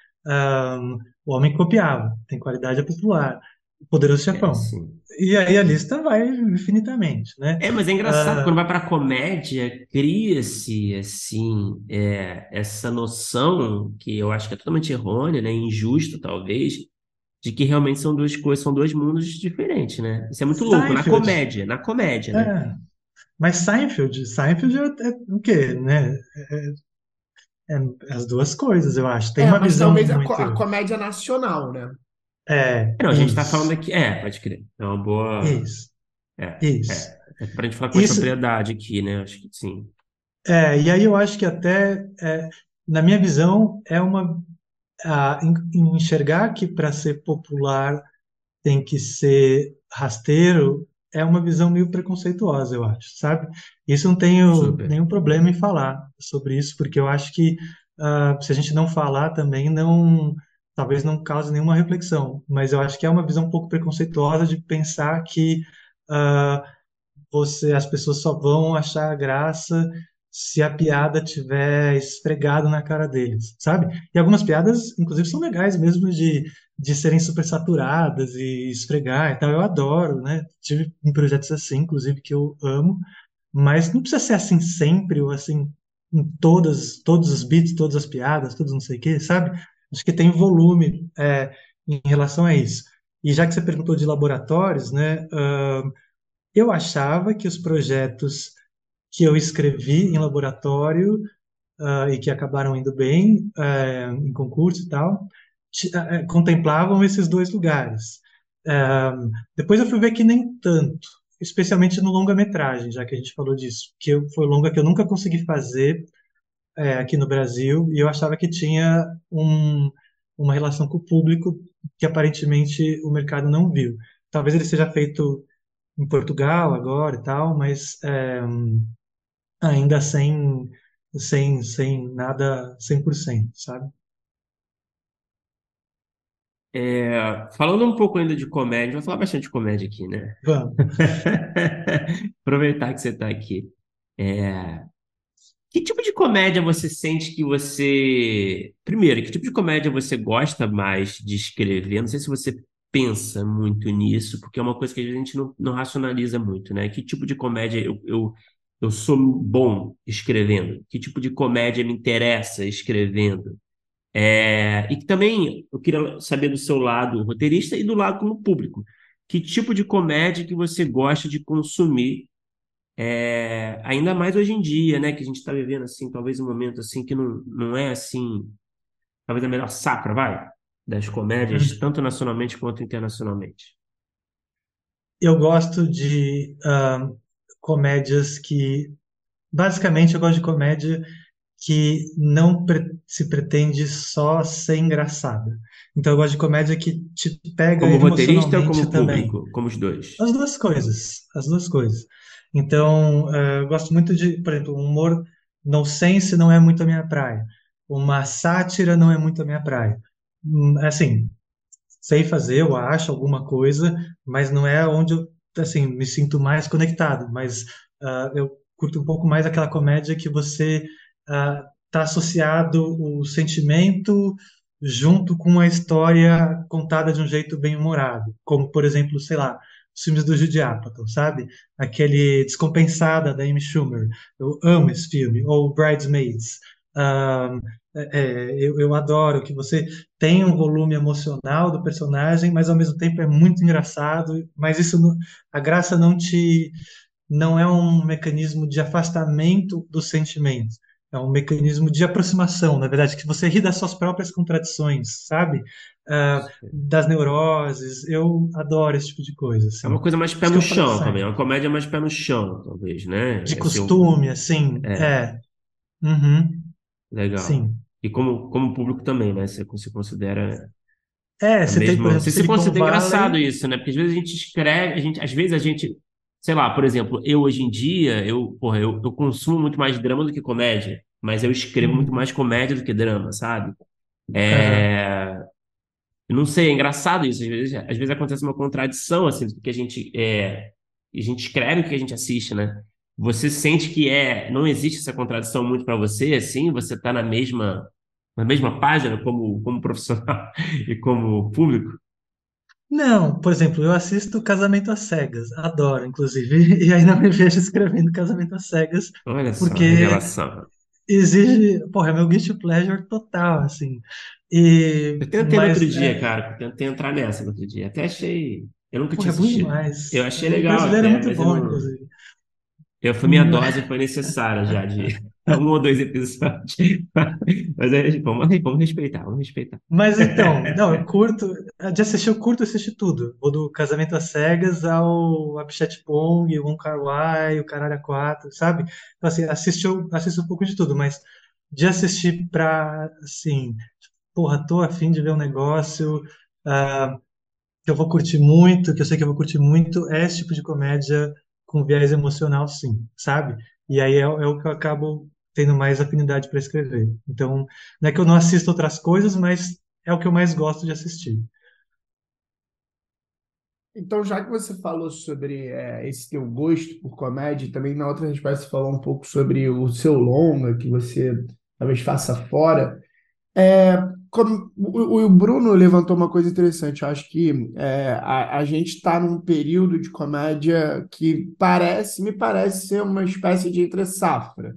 O Homem Copiava tem qualidade popular, O Poderoso É, Chefão. sim. E aí a lista vai infinitamente, né? É, mas é engraçado, Ah, quando vai para comédia, cria-se, assim, é, essa noção, que eu acho que é totalmente errônea, né, injusta, talvez, de que realmente são duas coisas, são dois mundos diferentes, né? Isso é muito louco, na Seinfeld, comédia, na comédia, né? é, mas Seinfeld, Seinfeld é, é o quê, né? É as duas coisas, eu acho. Tem É, uma mas visão talvez a, co- muito. a comédia nacional, né? É, É, Não, a gente tá falando aqui, é, pode crer, é uma boa, isso, é, isso. é, é pra gente falar com Isso, propriedade aqui, né? Acho que sim. é, e aí eu acho que até, é, na minha visão, é uma. A, en- enxergar que para ser popular tem que ser rasteiro é uma visão meio preconceituosa, eu acho, sabe? Isso não tenho Super. nenhum problema em falar sobre isso, porque eu acho que ah, se a gente não falar também, não, talvez não cause nenhuma reflexão, mas eu acho que é uma visão um pouco preconceituosa de pensar que ah, você, as pessoas só vão achar graça se a piada tiver esfregado na cara deles, sabe? E algumas piadas, inclusive, são legais mesmo de, de serem super saturadas e esfregar e tal. Eu adoro, né? Tive projetos assim, inclusive, que eu amo, mas não precisa ser assim sempre ou assim em todas, todos os beats, todas as piadas, todos não sei o quê, sabe? Acho que tem volume é, em relação a isso. E já que você perguntou de laboratórios, né? ah, eu achava que os projetos que eu escrevi em laboratório ah, e que acabaram indo bem eh, em concurso e tal, ah, eh, contemplavam esses dois lugares. Ah, depois eu fui ver que nem tanto, especialmente no longa-metragem, já que a gente falou disso, que eu, foi longa que eu nunca consegui fazer eh, aqui no Brasil e eu achava que tinha um- uma relação com o público que aparentemente o mercado não viu. Talvez ele seja feito em Portugal agora e tal, mas é, ainda sem, sem, sem nada 100%, sabe? É, falando um pouco ainda de comédia, vou falar bastante de comédia aqui, né? Vamos. Aproveitar que você está aqui. É, que tipo de comédia você sente que você. Primeiro, que tipo de comédia você gosta mais de escrever? Não sei se você pensa muito nisso, porque é uma coisa que a gente não, não racionaliza muito, né? Que tipo de comédia eu, eu, eu sou bom escrevendo? Que tipo de comédia me interessa escrevendo? É, e também eu queria saber do seu lado roteirista e do lado como público. Que tipo de comédia que você gosta de consumir? É, ainda mais hoje em dia, né, que a gente está vivendo assim, talvez um momento assim que não, não é assim, talvez a melhor safra, vai, das comédias, Hum. tanto nacionalmente quanto internacionalmente. Eu gosto de ah, comédias que. Basicamente, eu gosto de comédia que não pre- se pretende só ser engraçada. Então, eu gosto de comédia que te pega Como roteirista ou como também. público? Como os dois. As duas coisas, as duas coisas. Então, eu gosto muito de, por exemplo, um humor nonsense não é muito a minha praia. Uma sátira não é muito a minha praia. Hum, Assim, sei fazer, eu acho alguma coisa, mas não é onde eu, assim, me sinto mais conectado. Mas ah, eu curto um pouco mais aquela comédia que você está associado o sentimento junto com a história contada de um jeito bem humorado, como por exemplo, sei lá, os filmes do Judy Apatow, sabe? Aquele Descompensada da Amy Schumer. Eu amo esse filme. Ou Bridesmaids. Ah, é, é, eu, eu adoro que você tem um volume emocional do personagem, mas ao mesmo tempo é muito engraçado. Mas isso, não- a graça não te, não é um mecanismo de afastamento dos sentimentos. É um mecanismo de aproximação, na verdade, que você ri das suas próprias contradições, sabe? Ah, das neuroses. Eu adoro esse tipo de coisa, É uma assim. coisa mais pé no é o prato chão também, é certo. uma comédia mais pé no chão, talvez, né? De Assim, um- costume, assim, é, é. Uhum, legal. sim. E como, como público também, né? Você se considera É, você tem, por mesma. exemplo, Você se considera engraçado Valley. isso, né? Porque às vezes a gente escreve, a gente, às vezes a gente sei lá, por exemplo, eu hoje em dia, eu, porra, eu, eu consumo muito mais drama do que comédia, mas eu escrevo muito Uhum. mais comédia do que drama, sabe? É, eu não sei, é engraçado isso. Às vezes, às vezes acontece uma contradição, assim, do que a gente é, a gente escreve o que a gente assiste, né? Você sente que é, não existe essa contradição muito pra você, assim? Você tá na mesma, na mesma página como, como profissional e como público? Não, por exemplo, eu assisto Casamento às Cegas, adoro, inclusive, e não me vejo escrevendo Casamento às Cegas, Olha só, porque revelação. Exige, porra, é meu guilty pleasure total, assim. E, Eu tentei no outro mas, dia, é, cara, eu tentei entrar nessa no outro dia. Até achei. Eu nunca tinha porra, é bom assistido. Eu demais. achei O legal brasileiro é até, muito mas eu bom, não. inclusive. Eu fui minha dose foi necessária já de um ou dois episódios. Mas aí, vamos, vamos respeitar, vamos respeitar. Mas então, não, eu curto, de assistir, eu curto assistir tudo. Vou do Casamento às Cegas ao Apichat Pong, o Wong Kar-wai, o Caralho a Quatro, sabe? Então, assim, assisto, eu assisto um pouco de tudo, mas de assistir pra, assim, porra, tô a fim de ver um negócio ah, que eu vou curtir muito, que eu sei que eu vou curtir muito, é esse tipo de comédia com viés emocional, sim, sabe? E aí é, é o que eu acabo tendo mais afinidade para escrever. Então, não é que eu não assisto outras coisas, mas é o que eu mais gosto de assistir. Então, já que você falou sobre é, esse teu gosto por comédia, também na outra resposta você falou um pouco sobre o seu longa, que você talvez faça fora. É, como o, o Bruno levantou uma coisa interessante. Eu acho que é, a, a gente está num período de comédia que parece, me parece ser uma espécie de entre-safra,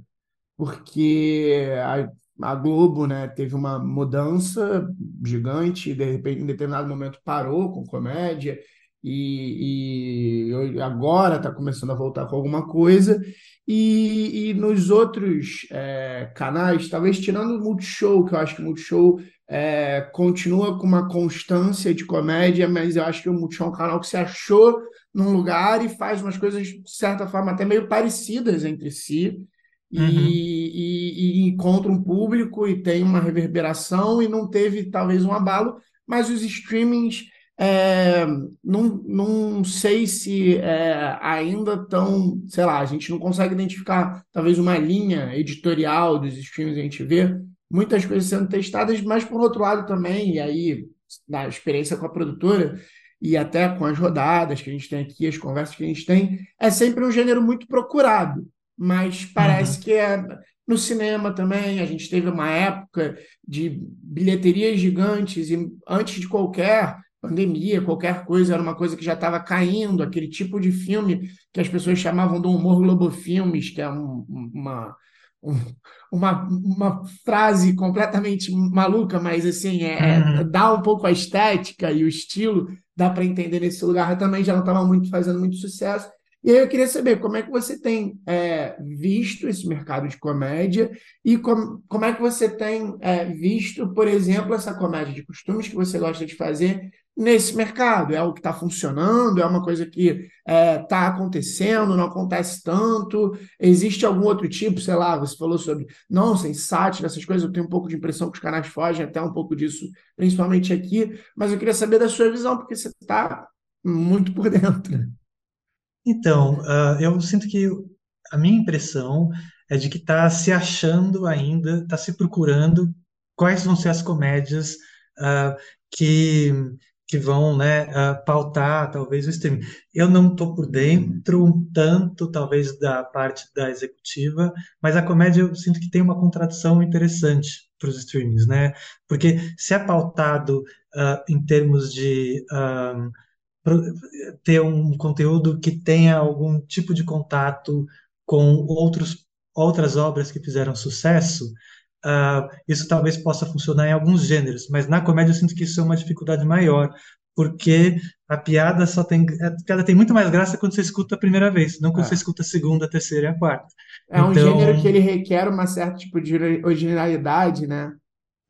porque a, a Globo, né, teve uma mudança gigante, de repente, em determinado momento parou com comédia, e, e agora está começando a voltar com alguma coisa. E, e nos outros é, canais, talvez tirando o Multishow, que eu acho que o Multishow é, continua com uma constância de comédia, mas eu acho que o Multishow é um canal que se achou num lugar e faz umas coisas, de certa forma, até meio parecidas entre si. Uhum, E, e, encontra um público e tem uma reverberação e não teve talvez um abalo, mas os streamings é, não, não sei se é, ainda estão, sei lá, a gente não consegue identificar talvez uma linha editorial dos streams que a gente vê, muitas coisas sendo testadas, mas por outro lado também, e aí na experiência com a produtora e até com as rodadas que a gente tem aqui, as conversas que a gente tem, é sempre um gênero muito procurado, mas parece uhum, que é no cinema também, a gente teve uma época de bilheterias gigantes e antes de qualquer pandemia, qualquer coisa, era uma coisa que já estava caindo, aquele tipo de filme que as pessoas chamavam do humor globofilmes, que é um, uma, um, uma, uma frase completamente maluca, mas assim, é, é, uhum. dá um pouco a estética e o estilo, dá para entender nesse lugar, também já não estava muito fazendo muito sucesso. E aí eu queria saber como é que você tem é, visto esse mercado de comédia e com, como é que você tem é, visto, por exemplo, essa comédia de costumes que você gosta de fazer nesse mercado. É o que está funcionando, é uma coisa que está é, tá acontecendo, não acontece tanto. Existe algum outro tipo, sei lá, você falou sobre nonsense, sátira, essas coisas, eu tenho um pouco de impressão que os canais fogem até um pouco disso, principalmente aqui, mas eu queria saber da sua visão, porque você está muito por dentro. Então, ah, eu sinto que a minha impressão é de que está se achando ainda, está se procurando quais vão ser as comédias ah, que, que vão, né, ah, pautar talvez o streaming. Eu não estou por dentro um tanto, talvez, da parte da executiva, mas a comédia eu sinto que tem uma contradição interessante para os streamings, né? Porque se é pautado em termos de ter um conteúdo que tenha algum tipo de contato com outros, outras obras que fizeram sucesso, ah, isso talvez possa funcionar em alguns gêneros, mas na comédia eu sinto que isso é uma dificuldade maior, porque a piada só tem, a piada tem muito mais graça quando você escuta a primeira vez, não quando você É. escuta a segunda, a terceira e a quarta. É um gênero que Então, ele requer uma certa tipo de originalidade, né?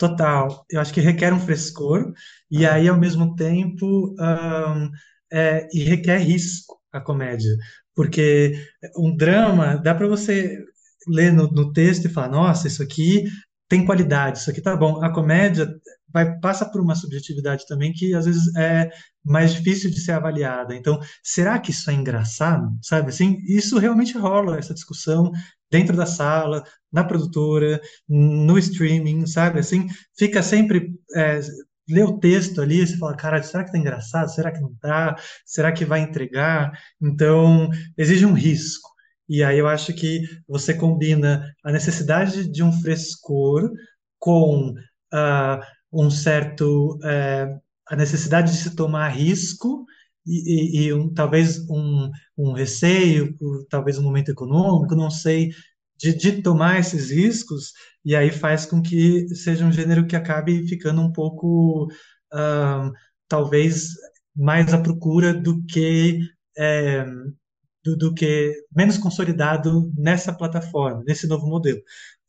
Total, eu acho que requer um frescor e aí ao mesmo tempo ahn, é, e requer risco a comédia, porque um drama dá para você ler no, no texto e falar, nossa, isso aqui tem qualidade, isso aqui tá bom. A comédia vai, passa por uma subjetividade também que às vezes é mais difícil de ser avaliada. Então, será que isso é engraçado? Sabe assim? Isso realmente rola, essa discussão dentro da sala, na produtora, no streaming, sabe? Assim, fica sempre. É, lê o texto ali, você fala, cara, será que tá engraçado? Será que não tá? Será que vai entregar? Então, exige um risco. E aí eu acho que você combina a necessidade de um frescor com uh, um certo uh, a necessidade de se tomar risco e, e, um, talvez um, um receio talvez um momento econômico, não sei, de, de tomar esses riscos e aí faz com que seja um gênero que acabe ficando um pouco uh, talvez mais à procura do que é, do, do, que menos consolidado nessa plataforma, nesse novo modelo.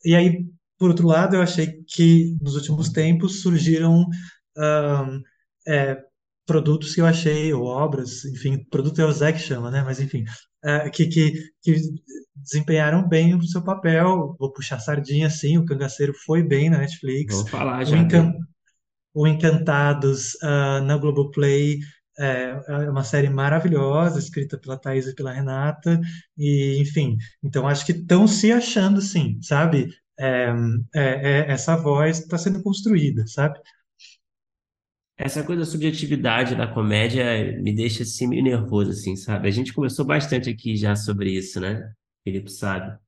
E aí, por outro lado, eu achei que nos últimos tempos surgiram um, é, produtos que eu achei, ou obras, enfim, produto é o Zé que chama, né? Mas enfim, é, que, que, que desempenharam bem o seu papel. Vou puxar sardinha, sim, o Cangaceiro foi bem na Netflix. Vou falar já. O, Encan... o Encantados uh, na Globoplay é, é uma série maravilhosa, escrita pela Thaís e pela Renata, e enfim, então acho que estão se achando, sim, sabe? É, é, é essa voz está sendo construída, sabe? Essa coisa da subjetividade da comédia me deixa assim meio nervoso, assim, sabe? A gente conversou bastante aqui já sobre isso, né? Felipe sabe.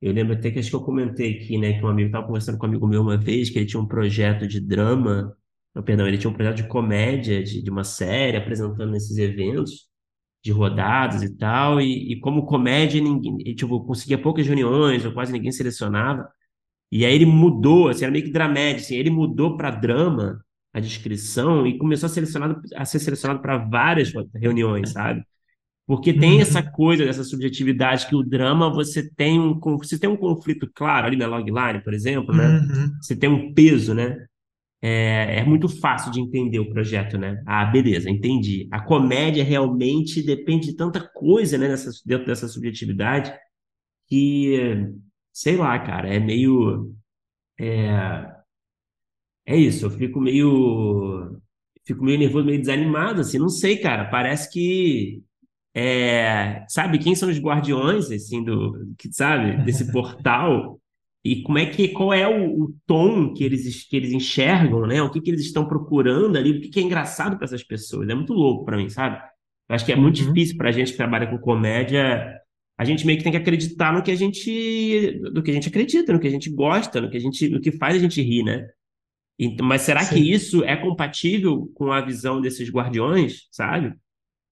Eu lembro até que acho que eu comentei aqui, né, que um amigo estava conversando com um amigo meu uma vez, que ele tinha um projeto de drama não, perdão, ele tinha um projeto de comédia, de, de uma série, apresentando nesses eventos, de rodadas e tal, e, e como comédia, ninguém, ele, tipo, conseguia poucas reuniões, ou quase ninguém selecionava, e aí ele mudou, assim, era meio que dramédia, assim, ele mudou para drama a descrição e começou a, selecionado, a ser selecionado para várias reuniões, sabe? Porque tem uhum. essa coisa dessa subjetividade que o drama você tem um você tem um conflito claro ali na logline, por exemplo, né? Uhum. Você tem um peso, né? é, é muito fácil de entender o projeto, né? Ah, beleza, entendi. A comédia realmente depende de tanta coisa, né, nessa, dentro dessa subjetividade, que, sei lá, cara, é meio. É, é isso, eu fico meio. Fico meio nervoso, meio desanimado, assim, não sei, cara. Parece que. É, sabe quem são os guardiões, assim, do, que, sabe, desse portal? e como é que qual é o, o, tom que eles, que eles enxergam, né? O que, que eles estão procurando ali, o que, que é engraçado para essas pessoas. É muito louco para mim, sabe? Eu acho que é muito uhum. difícil para a gente que trabalha com comédia. A gente meio que tem que acreditar no que a gente, do que a gente acredita, no que a gente gosta, no que a gente, no que faz a gente rir, né? Mas será Sim. que isso é compatível com a visão desses guardiões, sabe?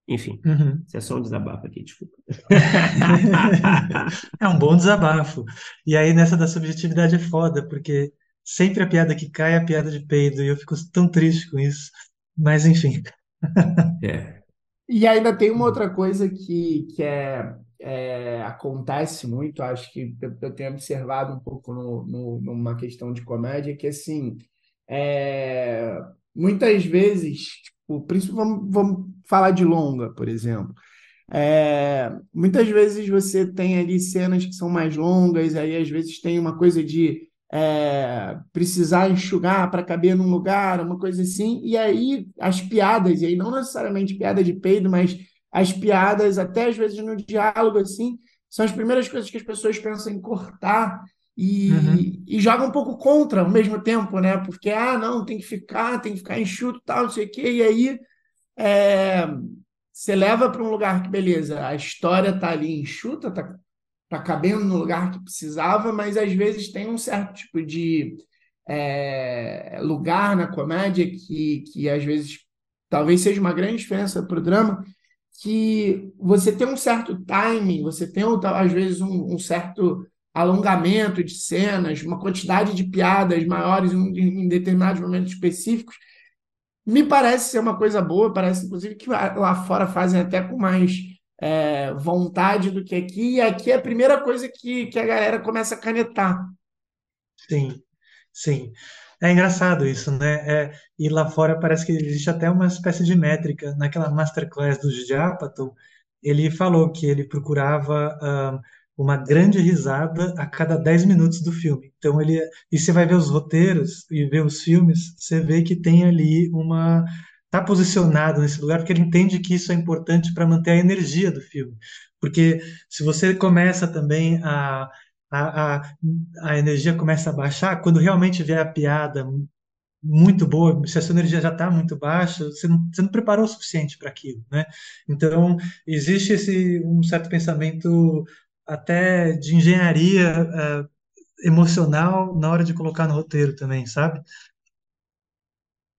Enfim, uhum. isso é só um desabafo aqui, desculpa. é um bom desabafo. E aí, nessa da subjetividade é foda, porque sempre a piada que cai é a piada de peido, e eu fico tão triste com isso. Mas, enfim. é. E ainda tem uma outra coisa que, que é, é acontece muito, acho que eu, eu tenho observado um pouco no, no, numa questão de comédia, que assim, é, muitas vezes, tipo, vamos, vamos falar de longa, por exemplo. É, muitas vezes você tem ali cenas que são mais longas, aí às vezes tem uma coisa de é, precisar enxugar para caber num lugar, uma coisa assim, e aí as piadas, e aí não necessariamente piada de peido, mas as piadas, até às vezes no diálogo, assim, são as primeiras coisas que as pessoas pensam em cortar e, uhum. e jogam um pouco contra ao mesmo tempo, né? Porque, ah, não, tem que ficar, tem que ficar enxuto, tal, não sei o quê, e aí é, você leva para um lugar que, beleza, a história está ali enxuta, está tá cabendo no lugar que precisava, mas às vezes tem um certo tipo de é, lugar na comédia que, que às vezes talvez seja uma grande diferença para o drama, que você tem um certo timing, você tem às vezes um, um certo alongamento de cenas, uma quantidade de piadas maiores em, determinados momentos específicos, me parece ser uma coisa boa, parece inclusive que lá fora fazem até com mais é, vontade do que aqui, e aqui é a primeira coisa que, que a galera começa a canetar. Sim, sim. É engraçado isso, né? É, e lá fora parece que existe até uma espécie de métrica. Naquela masterclass do Japton, ele falou que ele procurava uh, uma grande risada a cada 10 minutos do filme. Então ele e você vai ver os roteiros e ver os filmes, você vê que tem ali uma tá posicionado nesse lugar porque ele entende que isso é importante para manter a energia do filme. Porque se você começa também a a, a, a energia começa a baixar, quando realmente vier a piada muito boa, se a sua energia já está muito baixa, você não, você não preparou o suficiente para aquilo, né? Então, existe esse um certo pensamento até de engenharia uh, emocional na hora de colocar no roteiro também, sabe?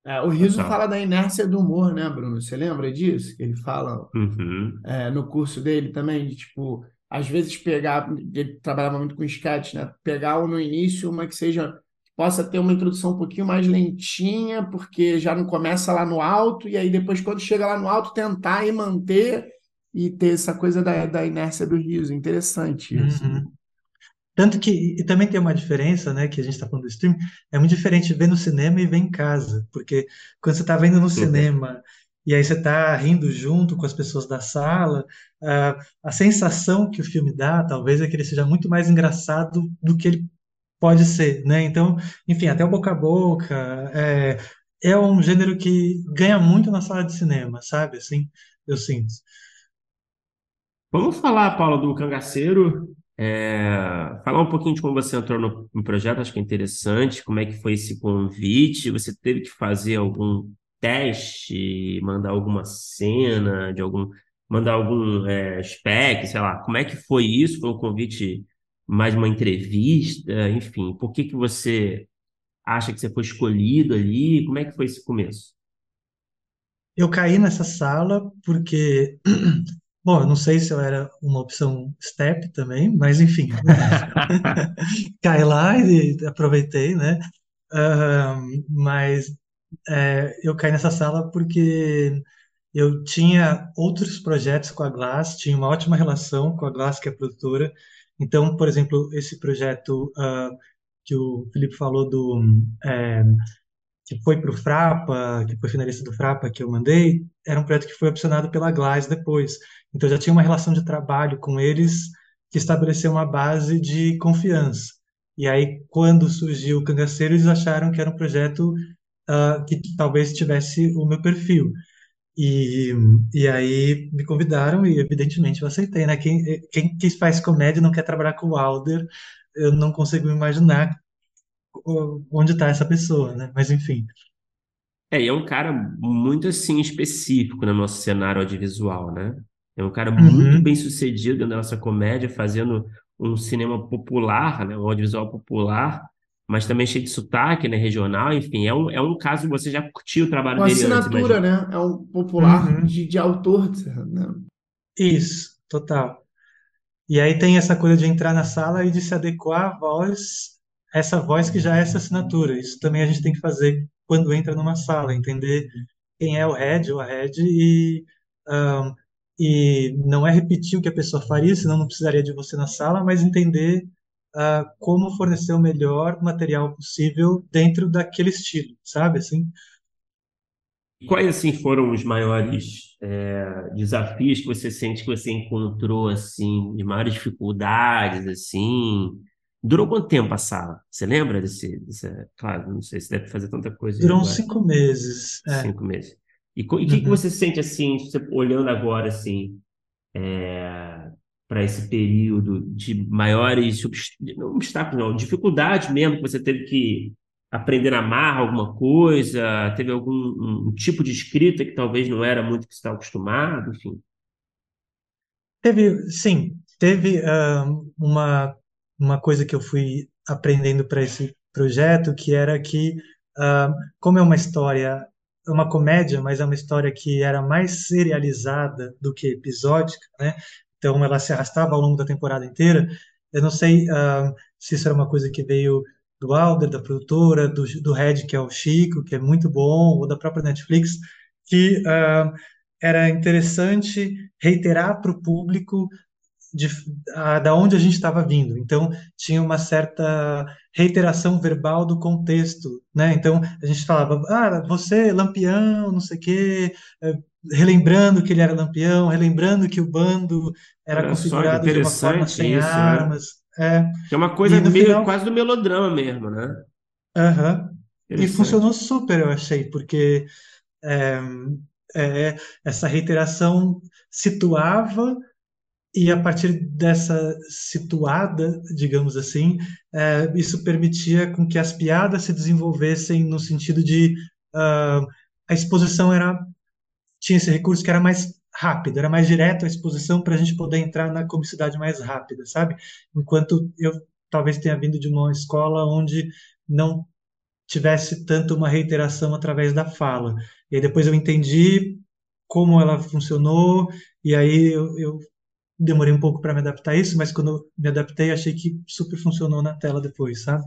É, o Riso fala da inércia do humor, né, Bruno? Você lembra disso? Ele fala uhum. é, no curso dele também, de tipo, às vezes pegar, ele trabalhava muito com sketch, né? Pegar no início uma que seja possa ter uma introdução um pouquinho mais lentinha, porque já não começa lá no alto, e aí depois, quando chega lá no alto, tentar e manter e ter essa coisa da, da inércia do riso. Interessante isso. Uhum. Tanto que, e também tem uma diferença, né, que a gente está falando do streaming, é muito diferente ver no cinema e ver em casa, porque quando você está vendo no uhum. cinema e aí você está rindo junto com as pessoas da sala, uh, a sensação que o filme dá, talvez, é que ele seja muito mais engraçado do que ele pode ser, né? Então, enfim, até o boca a boca é, é um gênero que ganha muito na sala de cinema, sabe? Assim, eu sinto. Vamos falar, Paulo, do Cangaceiro. É, falar um pouquinho de como você entrou no, no, projeto, acho que é interessante. Como é que foi esse convite? Você teve que fazer algum teste, mandar alguma cena de algum, mandar algum é, spec, sei lá. Como é que foi isso? Foi um convite mais uma entrevista, enfim, por que que você acha que você foi escolhido ali? Como é que foi esse começo? Eu caí nessa sala porque, bom, eu não sei se eu era uma opção step também, mas enfim, caí lá e aproveitei, né? Uh, mas é, eu caí nessa sala porque eu tinha outros projetos com a Glass, tinha uma ótima relação com a Glass, que é produtora, então, por exemplo, esse projeto uh, que o Felipe falou do é, que foi para o Frapa, que foi finalista do Frapa que eu mandei, era um projeto que foi opcionado pela Glass depois. Então já tinha uma relação de trabalho com eles que estabeleceu uma base de confiança. E aí, quando surgiu o Cangaceiro, eles acharam que era um projeto uh, que talvez tivesse o meu perfil. E, e aí me convidaram e evidentemente eu aceitei, né? Quem, quem, quem faz comédia não quer trabalhar com o Alder, eu não consigo imaginar onde está essa pessoa, né? Mas enfim. É, e é um cara muito assim específico no nosso cenário audiovisual, né? É um cara muito Uhum. bem sucedido na nossa comédia, fazendo um cinema popular, né? Um audiovisual popular, mas também cheio de sotaque, né, regional, enfim, é um, é um caso que você já curtiu o trabalho Uma dele antes, assinatura, imagina. né? É um popular Uhum. de, de autor, né? Isso, total. E aí tem essa coisa de entrar na sala e de se adequar à voz, essa voz que já é essa assinatura. Isso também a gente tem que fazer quando entra numa sala, entender quem é o head ou a head e, um, e não é repetir o que a pessoa faria, senão não precisaria de você na sala, mas entender uh, como fornecer o melhor material possível dentro daquele estilo, sabe? Assim. Quais assim foram os maiores é, desafios que você sente que você encontrou assim, de maiores dificuldades assim? Durou quanto tempo a sala? Você lembra desse, desse... Claro, não sei se deve fazer tanta coisa Durou uns cinco meses. É. Cinco meses. E o que, que Uhum. você sente assim, você olhando agora assim, é, para esse período de maiores não obstáculos, não, dificuldades mesmo, que você teve que aprender na marra alguma coisa, teve algum um, tipo de escrita que talvez não era muito que você estava acostumado, enfim. Teve, sim, teve ah, uma, uma coisa que eu fui aprendendo para esse projeto, que era que, ah, como é uma história, uma comédia, mas é uma história que era mais serializada do que episódica, né? Então ela se arrastava ao longo da temporada inteira. Eu não sei ah, se isso era uma coisa que veio do Alder, da produtora, do, do Red, que é o Chico, que é muito bom, ou da própria Netflix, que ah, era interessante reiterar para o público de, a, da onde a gente estava vindo. Então, tinha uma certa reiteração verbal do contexto, né? Então, a gente falava, ah, você, lampião, não sei o quê, eh, relembrando que ele era lampião, relembrando que o bando era Olha configurado de uma forma sem isso, né? armas. É. Que é uma coisa meio final, quase do melodrama mesmo, né? aham. E funcionou super, eu achei, porque é, é, essa reiteração situava e a partir dessa situada, digamos assim, é, isso permitia com que as piadas se desenvolvessem no sentido de ah, a exposição era tinha esse recurso que era mais rápido, era mais direto a exposição para a gente poder entrar na comicidade mais rápida, sabe? Enquanto eu talvez tenha vindo de uma escola onde não tivesse tanto uma reiteração através da fala. E aí depois eu entendi como ela funcionou, e aí eu, eu demorei um pouco para me adaptar a isso, mas quando me adaptei, achei que super funcionou na tela depois, sabe?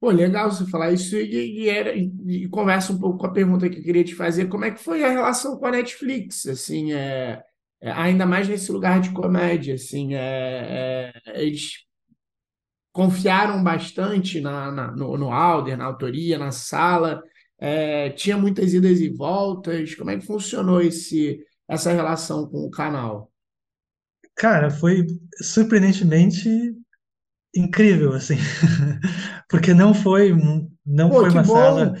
Pô, legal você falar isso e, e era, e, e conversa um pouco com a pergunta que eu queria te fazer. Como é que foi a relação com a Netflix? Assim, é, é, ainda mais nesse lugar de comédia, assim, é, é, eles confiaram bastante na, na- no, no Alder, na autoria, na sala. É, tinha muitas idas e voltas. Como é que funcionou esse, essa relação com o canal? Cara, foi surpreendentemente incrível, assim, porque não foi, não Pô, foi uma sala, bom!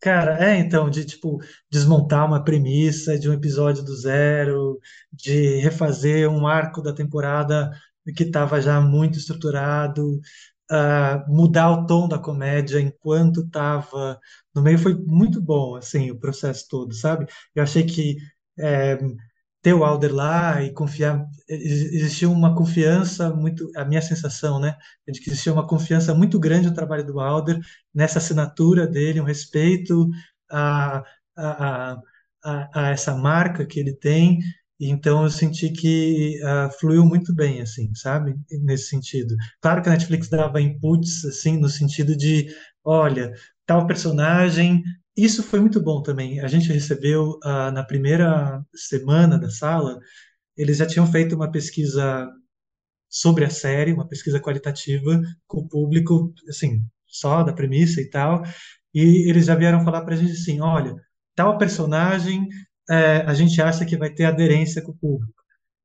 cara, é, então, de, tipo, desmontar uma premissa de um episódio do zero, de refazer um arco da temporada que estava já muito estruturado, ah, mudar o tom da comédia enquanto estava no meio, foi muito bom, assim, o processo todo, sabe? Eu achei que é, ter o Alder lá e confiar, ex- existia uma confiança muito, a minha sensação, né, é de que existia uma confiança muito grande no trabalho do Alder, nessa assinatura dele, um respeito a, a, a, a, essa marca que ele tem, então eu senti que ah, fluiu muito bem, assim, sabe, nesse sentido. Claro que a Netflix dava inputs, assim, no sentido de, olha, tal personagem isso foi muito bom também. A gente recebeu, ah, na primeira semana da sala, eles já tinham feito uma pesquisa sobre a série, uma pesquisa qualitativa com o público, assim, só da premissa e tal, e eles já vieram falar para a gente assim, olha, tal personagem, eh, a gente acha que vai ter aderência com o público.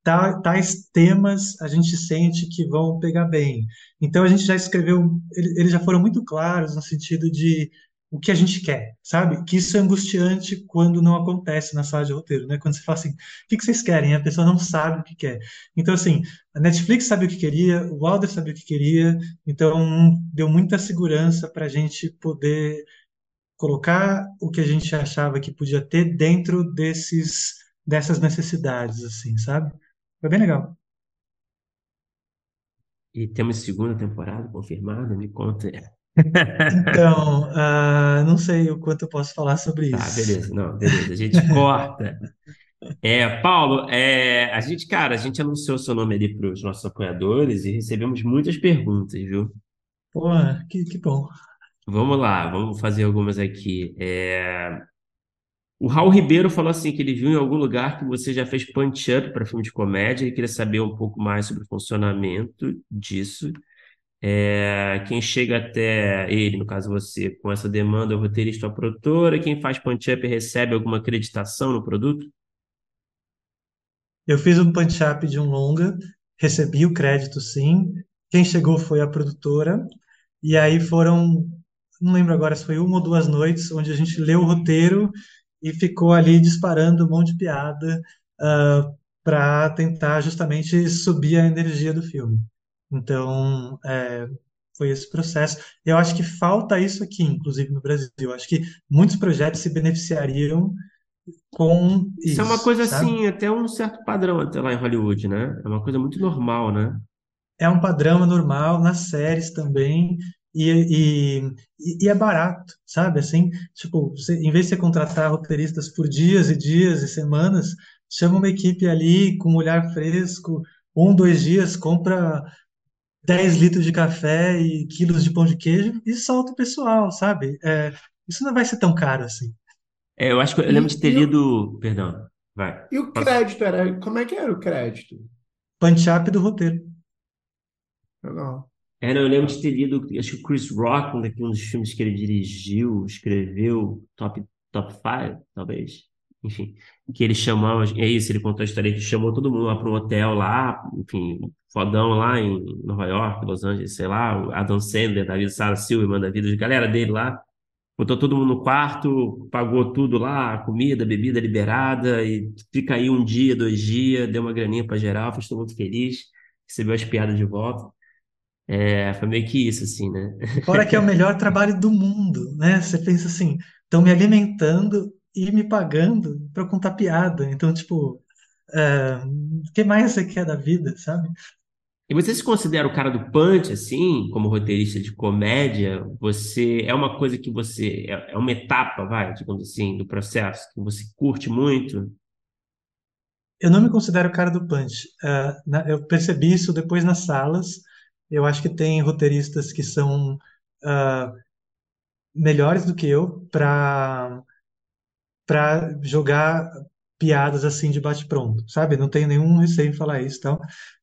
Ta- Tais temas a gente sente que vão pegar bem. Então a gente já escreveu, ele- eles já foram muito claros no sentido de o que a gente quer, sabe? Que isso é angustiante quando não acontece na sala de roteiro, né? Quando você fala assim, o que vocês querem? E a pessoa não sabe o que quer. Então, assim, a Netflix sabia o que queria, o Wilder sabia o que queria, então deu muita segurança para a gente poder colocar o que a gente achava que podia ter dentro desses dessas necessidades, assim, sabe? Foi bem legal. E temos segunda temporada confirmada, me conta. Então, ah, não sei o quanto eu posso falar sobre Tá, isso. beleza. Não, beleza. A gente corta. É, Paulo, é, a gente, cara, a gente anunciou seu nome ali para os nossos apoiadores e recebemos muitas perguntas, viu? Pô, que, que bom. Vamos lá, vamos fazer algumas aqui. É, o Raul Ribeiro falou assim que ele viu em algum lugar que você já fez punch-up para filme de comédia e queria saber um pouco mais sobre o funcionamento disso. É, quem chega até ele, no caso você, com essa demanda é o roteirista ou a produtora. Quem faz punch-up recebe alguma acreditação no produto? Eu fiz um punch-up de um longa, recebi o crédito, sim. Quem chegou foi a produtora, e aí foram, não lembro agora se foi uma ou duas noites, onde a gente leu o roteiro e ficou ali disparando um monte de piada, para tentar justamente subir a energia do filme. Então, é, foi esse processo. Eu acho que falta isso aqui, inclusive no Brasil. Eu acho que muitos projetos se beneficiariam com Isso é uma isso, coisa sabe? assim, até um certo padrão até lá em Hollywood, né? É uma coisa muito normal, né? É um padrão normal nas séries também. E, e, e e é barato, sabe? Assim, tipo, você, em vez de você contratar roteiristas por dias e dias e semanas, chama uma equipe ali com um olhar fresco, um, dois dias, compra 10 litros de café e quilos de pão de queijo e solta o pessoal, sabe? É, isso não vai ser tão caro assim. É, eu acho que eu lembro E, de ter e, o- lido. Perdão, vai. e o crédito era. Como é que era o crédito? Punch-up do roteiro. Legal. É, não, eu lembro de ter lido, acho que o Chris Rock, um daqueles um dos filmes que ele dirigiu, escreveu, Top top 5, talvez. Enfim, que ele chamou, é isso, ele contou a história que chamou todo mundo lá para um hotel lá, enfim, fodão lá em Nova York, Los Angeles, sei lá, Adam Sandler, David Sara Silverman da vida, de galera dele lá, botou todo mundo no quarto, pagou tudo lá, comida, bebida liberada, e fica aí um dia, dois dias, deu uma graninha para geral, fez todo mundo feliz, recebeu as piadas de volta. É, foi meio que isso, assim, né? Fora que é o melhor trabalho do mundo, né? Você pensa assim, estão me alimentando e me pagando para contar piada. Então, tipo, é, o que mais você quer da vida, sabe? E você se considera o cara do punch, assim, como roteirista de comédia? Você é uma coisa que você é, é uma etapa, vai, digamos assim, do processo que você curte muito? Eu não me considero o cara do punch. Uh, na, eu percebi isso depois nas salas. Eu acho que tem roteiristas que são uh, melhores do que eu para para jogar piadas assim de bate-pronto, sabe? Não tenho nenhum receio em falar isso, então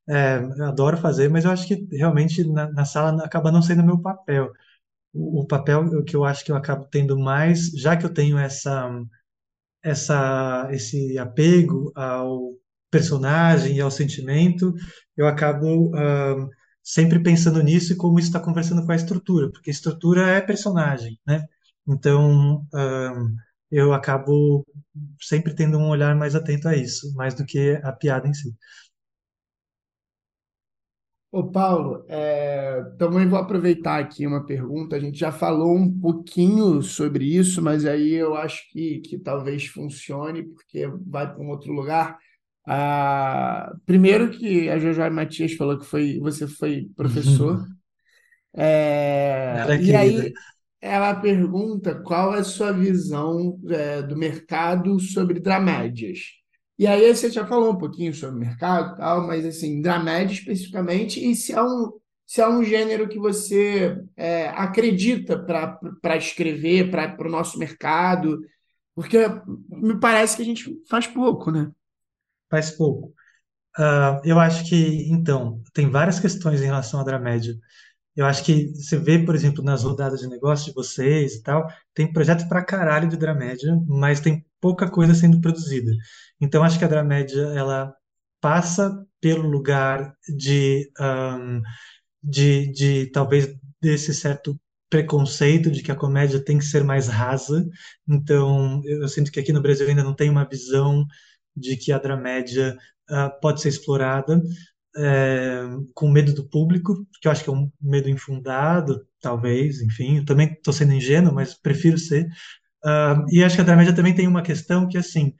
é, adoro fazer, mas eu acho que realmente na, na sala acaba não sendo meu papel. O, o papel que eu acho que eu acabo tendo mais, já que eu tenho essa essa esse apego ao personagem e ao sentimento, eu acabo uh, sempre pensando nisso e como isso está conversando com a estrutura, porque estrutura é personagem, né? Então, uh, eu acabo sempre tendo um olhar mais atento a isso, mais do que a piada em si. Ô, Paulo, é, também vou aproveitar aqui uma pergunta. A gente já falou um pouquinho sobre isso, mas aí eu acho que, que talvez funcione, porque vai para um outro lugar. Ah, primeiro que a Jojo Matias falou que foi, você foi professor. É, e aí ela pergunta qual é a sua visão é, do mercado sobre dramédias. E aí você já falou um pouquinho sobre o mercado tal, mas assim, dramédia especificamente, e se é um, se é um gênero que você é, acredita para escrever para o nosso mercado, porque me parece que a gente faz pouco, né? Faz pouco. Uh, eu acho que, então, tem várias questões em relação à dramédia. Eu acho que você vê, por exemplo, nas rodadas de negócio de vocês e tal, tem projeto pra caralho de dramédia, mas tem pouca coisa sendo produzida. Então, acho que a dramédia, ela passa pelo lugar de, um, de, de talvez desse certo preconceito de que a comédia tem que ser mais rasa. Então, eu sinto que aqui no Brasil ainda não tem uma visão de que a dramédia uh, pode ser explorada é, com medo do público, que eu acho que é um medo infundado, talvez, enfim, eu também estou sendo ingênuo, mas prefiro ser. Uh, e acho que a dramédia também tem uma questão que, assim,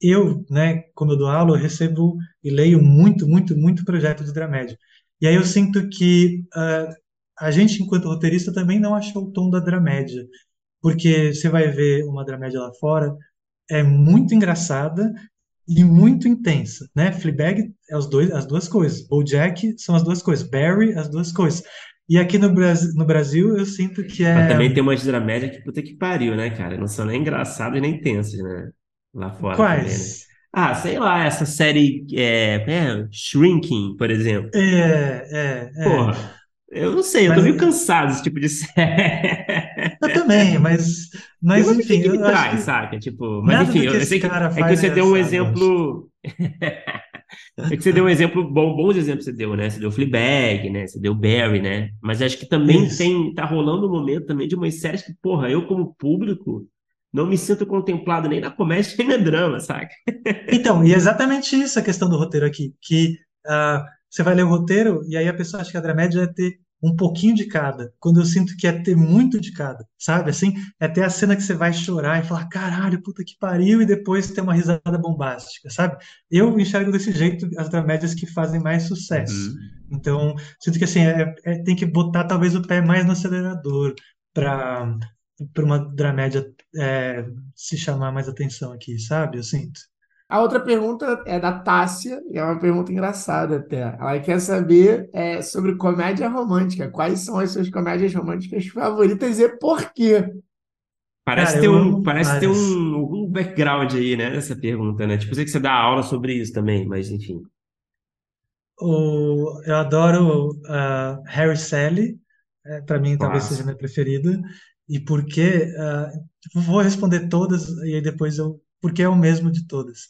eu, né, como eu dou aula, eu recebo e leio muito, muito, muito projeto de dramédia. E aí eu sinto que uh, a gente, enquanto roteirista, também não achou o tom da dramédia. Porque você vai ver uma dramédia lá fora, é muito engraçada e muito intensa, né? Fleabag é os dois, as duas coisas. BoJack são as duas coisas. Barry, as duas coisas. E aqui no Brasil, no Brasil eu sinto que é. Mas também tem umas dramédia que puta que pariu, né, cara? Não são nem engraçadas nem tensas, né? Lá fora Quais? também, né? Ah, sei lá, essa série é, é Shrinking, por exemplo. É, é, é. Porra, eu não sei, eu Mas- tô meio cansado desse tipo de série. Eu também, mas, mas Mas enfim, que eu traz, que saca? Tipo, mas enfim, eu sei que é que você deu um eu exemplo. É que você deu um exemplo bom, bons exemplos você deu, né? Você deu Fleabag, né? Você deu Barry, né? Mas acho que também Isso. tem, tá rolando um momento também de umas séries que, porra, eu como público não me sinto contemplado nem na comédia nem no drama, saca? Então, e é exatamente isso a questão do roteiro aqui, que ah, você vai ler o roteiro e aí a pessoa acha que a dramédia é ter um pouquinho de cada, quando eu sinto que é ter muito de cada, sabe? Assim, é ter a cena que você vai chorar e falar, caralho, puta que pariu, e depois ter uma risada bombástica, sabe? Eu enxergo desse jeito as dramédias que fazem mais sucesso. Uhum. Então, sinto que assim, é- é- tem que botar talvez o pé mais no acelerador para para uma dramédia é, se chamar mais atenção aqui, sabe? Eu sinto. A outra pergunta é da Tássia, e é uma pergunta engraçada até. Ela quer saber é, sobre comédia romântica. Quais são as suas comédias românticas favoritas e por quê? Parece Cara, ter um, parece ter um, um background aí, né, nessa pergunta, né? Tipo, sei que você dá aula sobre isso também, mas enfim. O, eu adoro uh, Harry Sally, é, para mim talvez seja minha preferida. e por que. Uh, vou responder todas e aí depois eu. Porque é o mesmo de todas.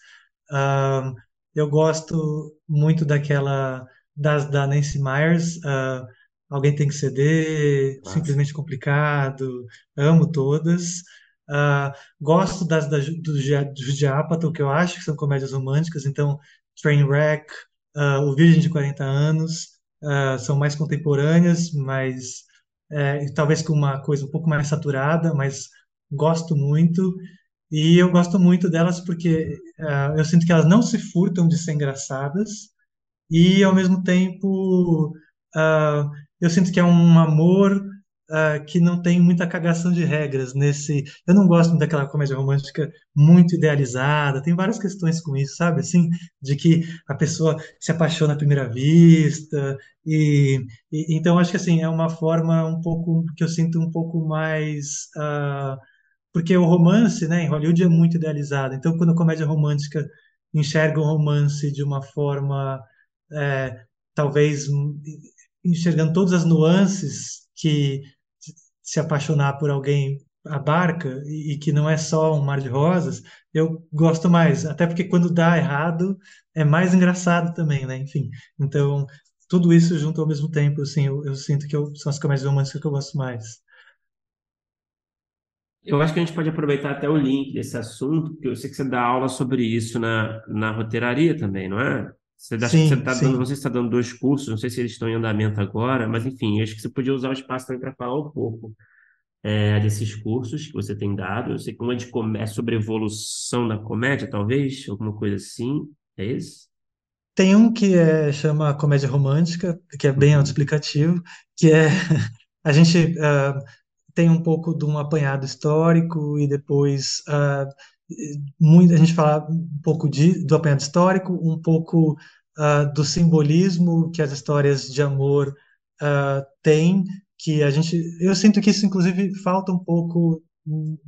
Uh, eu gosto muito daquela. Das, da Nancy Myers. Uh, Alguém tem que ceder, Nossa. simplesmente complicado. Amo todas. Uh, gosto das, das do Judy Apatow, que eu acho que são comédias românticas. Então, Trainwreck, uh, O Virgem de 40 Anos, uh, são mais contemporâneas, mas é, talvez com uma coisa um pouco mais saturada, mas gosto muito. E eu gosto muito delas porque uh, eu sinto que elas não se furtam de ser engraçadas e, ao mesmo tempo, uh, eu sinto que é um amor uh, que não tem muita cagação de regras nesse. Eu não gosto daquela comédia romântica muito idealizada. Tem várias questões com isso, sabe? Assim, de que a pessoa se apaixona à primeira vista e, e então acho que assim é uma forma um pouco que eu sinto um pouco mais uh, porque o romance, né, em Hollywood é muito idealizado. Então, quando a comédia romântica enxerga o romance de uma forma é, talvez enxergando todas as nuances que se apaixonar por alguém abarca e, e que não é só um mar de rosas, eu gosto mais. Até porque quando dá errado é mais engraçado também, né? Enfim, então tudo isso junto ao mesmo tempo, assim, eu, eu sinto que eu, são as comédias românticas que eu gosto mais. Eu acho que a gente pode aproveitar até o link desse assunto, porque eu sei que você dá aula sobre isso na, na roteiraria também, não é? Você que você Sim, está dando, sim. você está dando dois cursos, não sei se eles estão em andamento agora, mas enfim, acho que você podia usar o espaço também para falar um pouco é, desses cursos que você tem dado. Eu sei que uma de com- é sobre evolução da comédia, talvez, alguma coisa assim. É isso? Tem um que é, chama Comédia Romântica, que é bem Uhum. autoexplicativo, que é a gente ah, tem um pouco de um apanhado histórico e depois ah, muito, a gente fala um pouco de, do apanhado histórico, um pouco ah, do simbolismo que as histórias de amor ah, têm, que a gente, eu sinto que isso inclusive falta um pouco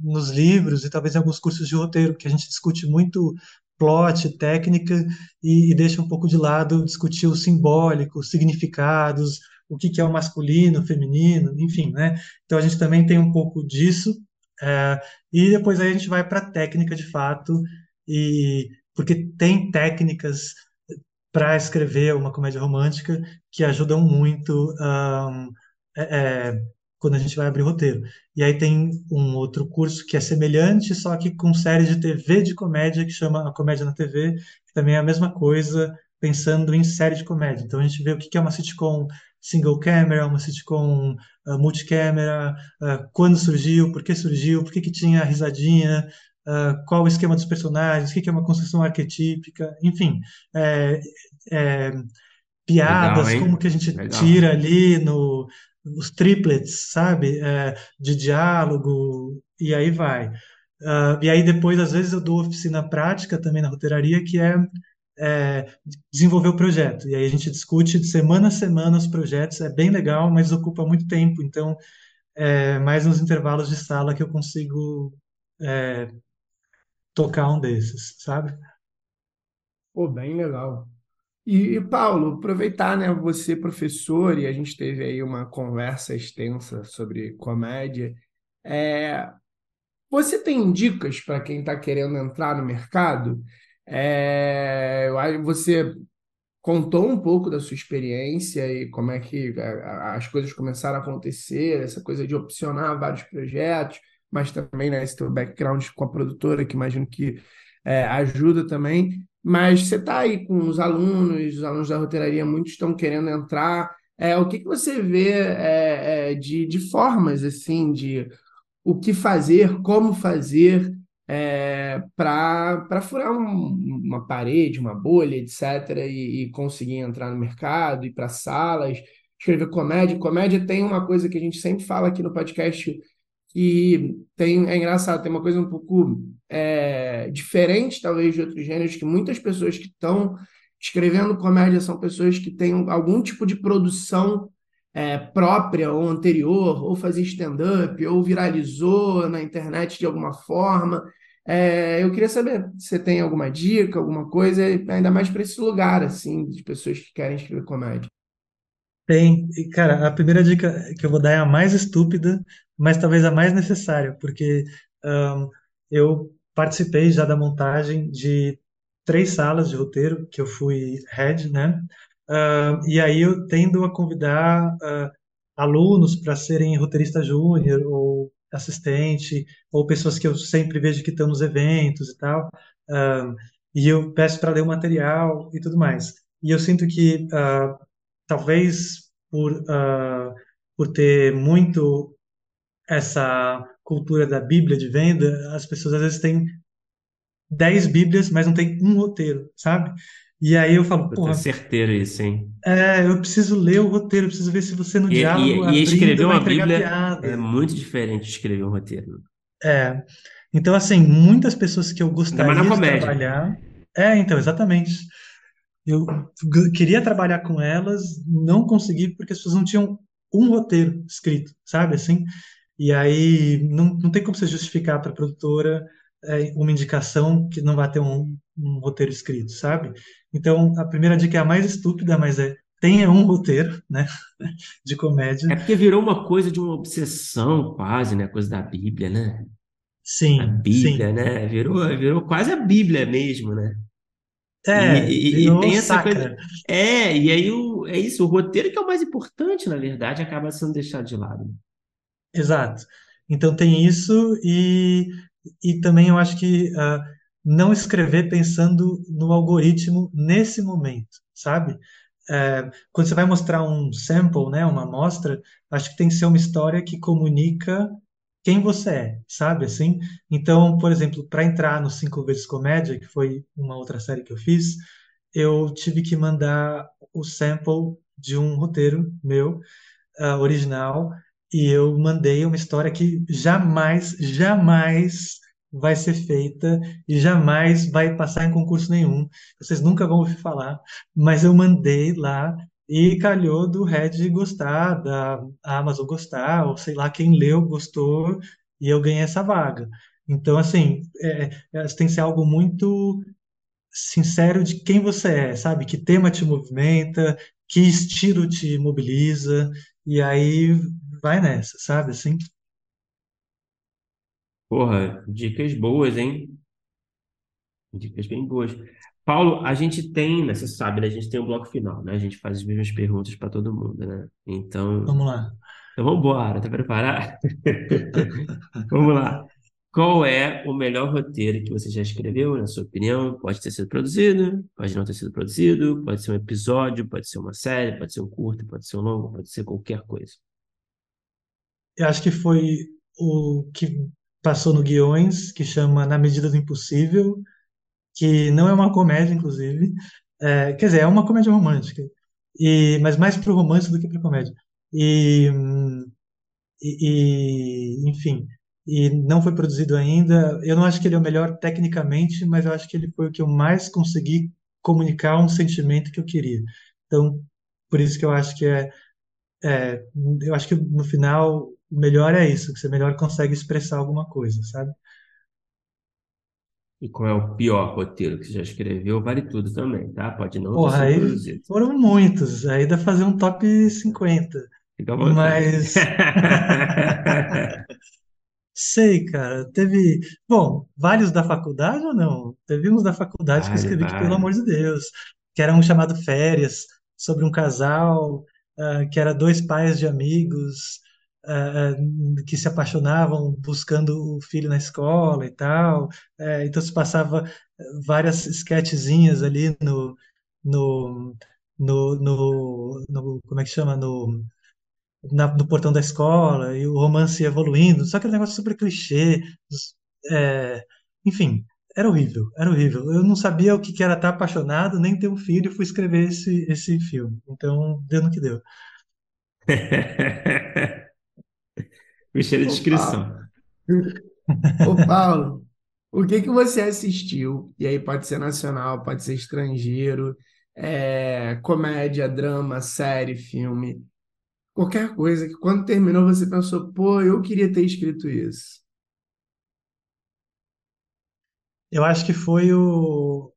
nos livros e talvez em alguns cursos de roteiro, que a gente discute muito plot, técnica e, e deixa um pouco de lado discutir o simbólico, os significados, o que que é o masculino, o feminino, enfim, né? Então a gente também tem um pouco disso, é, e depois aí a gente vai para a técnica de fato, e porque tem técnicas para escrever uma comédia romântica que ajudam muito ahm, é, é, quando a gente vai abrir roteiro. E aí tem um outro curso que é semelhante, só que com série de TV de comédia, que chama A Comédia na TV, que também é a mesma coisa, pensando em série de comédia. Então a gente vê o que é uma sitcom single camera, uma sitcom uh, multicamera, uh, quando surgiu, por que surgiu, por que que tinha a risadinha, uh, qual o esquema dos personagens, o que que é uma construção arquetípica, enfim, é, é, Legal, piadas, como hein? que a gente Legal. tira ali no os triplets, sabe, é, de diálogo e aí vai. Uh, e aí depois, às vezes, eu dou oficina prática também na roteiraria, que é, é, desenvolver o projeto. E aí a gente discute de semana a semana os projetos, é bem legal, mas ocupa muito tempo. Então, é mais nos intervalos de sala que eu consigo é, tocar um desses, sabe? Pô, bem legal. E, e, Paulo, aproveitar, né, você professor e a gente teve aí uma conversa extensa sobre comédia. É, você tem dicas para quem está querendo entrar no mercado? É, você contou um pouco da sua experiência e como é que a- as coisas começaram a acontecer, essa coisa de opcionar vários projetos, mas também, né, esse teu background com a produtora, que imagino que é, ajuda também. Mas você está aí com os alunos, os alunos da roteiraria, muitos estão querendo entrar. É, o que que você vê é, é, de, de formas assim de o que fazer, como fazer é, para furar um- uma parede, uma bolha, etc., e, e conseguir entrar no mercado, ir para salas, escrever comédia. Comédia tem uma coisa que a gente sempre fala aqui no podcast que tem, é engraçado, tem uma coisa um pouco é, diferente, talvez, de outros gêneros, que muitas pessoas que estão escrevendo comédia são pessoas que têm algum tipo de produção é, própria ou anterior, ou fazia stand-up, ou viralizou na internet de alguma forma. É, eu queria saber se você tem alguma dica, alguma coisa, ainda mais para esse lugar, assim, de pessoas que querem escrever comédia. Tem, e, cara, a primeira dica que eu vou dar é a mais estúpida, mas talvez a mais necessária, porque um, eu participei já da montagem de três salas de roteiro, que eu fui head, né? Uh, e aí eu tendo a convidar uh, alunos para serem roteirista júnior ou assistente, ou pessoas que eu sempre vejo que estão nos eventos e tal. Uh, e eu peço para ler o material e tudo mais. E eu sinto que talvez por, por ter muito essa cultura da Bíblia de venda, as pessoas às vezes têm dez Bíblias, mas não tem um roteiro, sabe? E aí eu falo, porra, certeza isso, hein? é, eu preciso ler o roteiro, eu preciso ver se você no E, diálogo e, e escrever uma Bíblia é piada. muito diferente de escrever um roteiro. É. Então, assim, muitas pessoas que eu gostaria de trabalhar. É, então, exatamente. Eu queria trabalhar com elas, não consegui porque as pessoas não tinham um roteiro escrito, sabe assim? E aí não, não tem como você justificar para a produtora é, uma indicação que não vai ter um, um roteiro escrito, sabe? Então, a primeira dica é a mais estúpida, mas é tenha um roteiro, né, de comédia. É porque virou uma coisa de uma obsessão, quase, né? Coisa da Bíblia, né? A Sim, Bíblia, sim. né? Virou, virou quase a Bíblia mesmo, né? É, e, e tem essa coisa. sacra. É, e aí o, é isso, o roteiro que é o mais importante, na verdade, acaba sendo deixado de lado. Exato. Então tem isso e, e também eu acho que ah, não escrever pensando no algoritmo nesse momento, sabe? É, quando você vai mostrar um sample, né, uma amostra, acho que tem que ser uma história que comunica quem você é, sabe? Assim. Então, por exemplo, para entrar no Cinco Vezes Comédia, que foi uma outra série que eu fiz, eu tive que mandar o sample de um roteiro meu ah, original e eu mandei uma história que jamais, jamais vai ser feita e jamais vai passar em concurso nenhum. Vocês nunca vão ouvir falar, mas eu mandei lá e calhou do Red gostar, da Amazon gostar, ou sei lá, quem leu gostou e eu ganhei essa vaga. Então, assim, é, é, tem que ser algo muito sincero de quem você é, sabe? Que tema te movimenta, que estilo te mobiliza, e aí vai nessa, sabe? Assim, Porra, dicas boas, hein? Dicas bem boas. Paulo, a gente tem, né, você sabe, né, a gente tem um bloco final, né? A gente faz as mesmas perguntas para todo mundo, né? Então, vamos lá. então vamos embora, tá preparado? Vamos lá. Qual é o melhor roteiro que você já escreveu, na sua opinião? Pode ter sido produzido, pode não ter sido produzido, pode ser um episódio, pode ser uma série, pode ser um curto, pode ser um longo, pode ser qualquer coisa. Eu acho que foi o que passou no Guiões, que chama Na Medida do Impossível, que não é uma comédia, inclusive. É, quer dizer, é uma comédia romântica, e, mas mais pro romance do que pra comédia. E, e, e, enfim, e não foi produzido ainda. Eu não acho que ele é o melhor tecnicamente, mas eu acho que ele foi o que eu mais consegui comunicar um sentimento que eu queria. Então, por isso que eu acho que é, é, eu acho que no final o melhor é isso, que você melhor consegue expressar alguma coisa, sabe? E qual é o pior roteiro que você já escreveu? Vale tudo também, tá? Pode não Porra, aí produzido. foram muitos, aí dá pra fazer um top 50. Fica à. Mas sei, cara, teve, bom, vários da faculdade ou não? Teve uns da faculdade que eu Vale, escrevi que, pelo vale. amor de Deus, que era um chamado Férias, sobre um casal, ah, que era dois pais de amigos, que se apaixonavam buscando o filho na escola e tal. Eh, então se passava eh, várias sketchzinhas ali no, no, no, no, no- como é que chama? No na- no portão da escola e o romance evoluindo, só aquele negócio super clichê, é, enfim, era horrível, era horrível. Eu não sabia o que que era estar apaixonado, nem ter um filho, fui escrever esse, esse filme. Então, deu no que deu. Gostei da Ô, Paulo, descrição. ô, Paulo, o que que você assistiu? E aí pode ser nacional, pode ser estrangeiro, é, comédia, drama, série, filme, qualquer coisa que quando terminou você pensou, pô, eu queria ter escrito isso. Eu acho que foi o,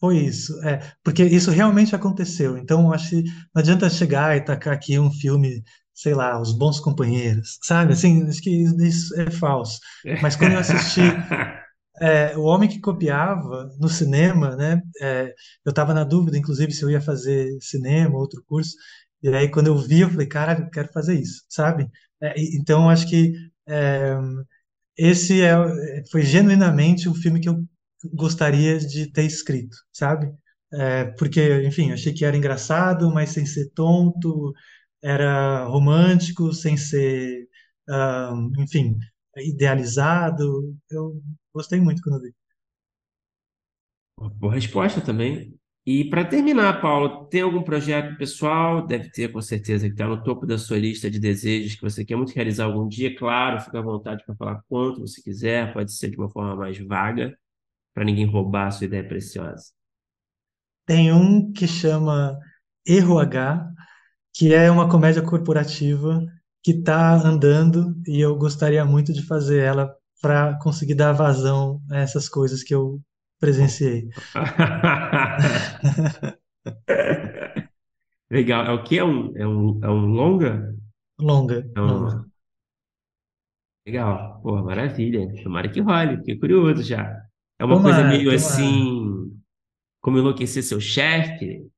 foi isso, é, porque isso realmente aconteceu. Então, acho que não adianta chegar e tacar aqui um filme sei lá, Os Bons Companheiros, sabe? Assim, acho que isso é falso. Mas quando eu assisti é, O Homem que Copiava no cinema, né? É, eu estava na dúvida, inclusive, se eu ia fazer cinema, outro curso. E aí, quando eu vi, eu falei, cara, eu quero fazer isso, sabe? É, então, acho que é, esse é, foi genuinamente o filme que eu gostaria de ter escrito, sabe? É, porque, enfim, achei que era engraçado, mas sem ser tonto, era romântico, sem ser, um, enfim, idealizado. Eu gostei muito quando vi. Boa resposta também. E para terminar, Paulo, tem algum projeto pessoal? Deve ter, com certeza, que está no topo da sua lista de desejos que você quer muito realizar algum dia. Claro, fica à vontade para falar quanto você quiser, pode ser de uma forma mais vaga, para ninguém roubar a sua ideia preciosa. Tem um que chama Erro H, que é uma comédia corporativa que está andando e eu gostaria muito de fazer ela para conseguir dar vazão a essas coisas que eu presenciei. Legal. É o que? É um, é um, é um longa? Longa, É um... longa. Legal. Pô, maravilha. Tomara que role. Fiquei curioso já. É uma coisa Tomara, meio tomara. assim, como enlouquecer seu chefe?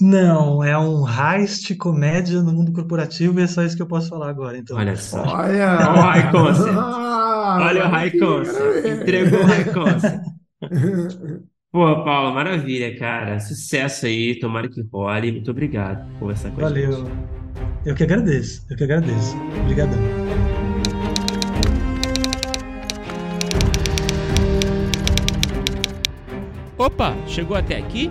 Não, é um heist comédia no mundo corporativo e é só isso que eu posso falar agora, então. Olha só. Olha! Olha o high concept. Ah, Olha o high concept. Entregou o high concept. Pô, Paulo, maravilha, cara. Sucesso aí. Tomara que role. Muito obrigado por conversar com a gente. Valeu. Eu que agradeço, eu que agradeço. Obrigadão. Opa, chegou até aqui?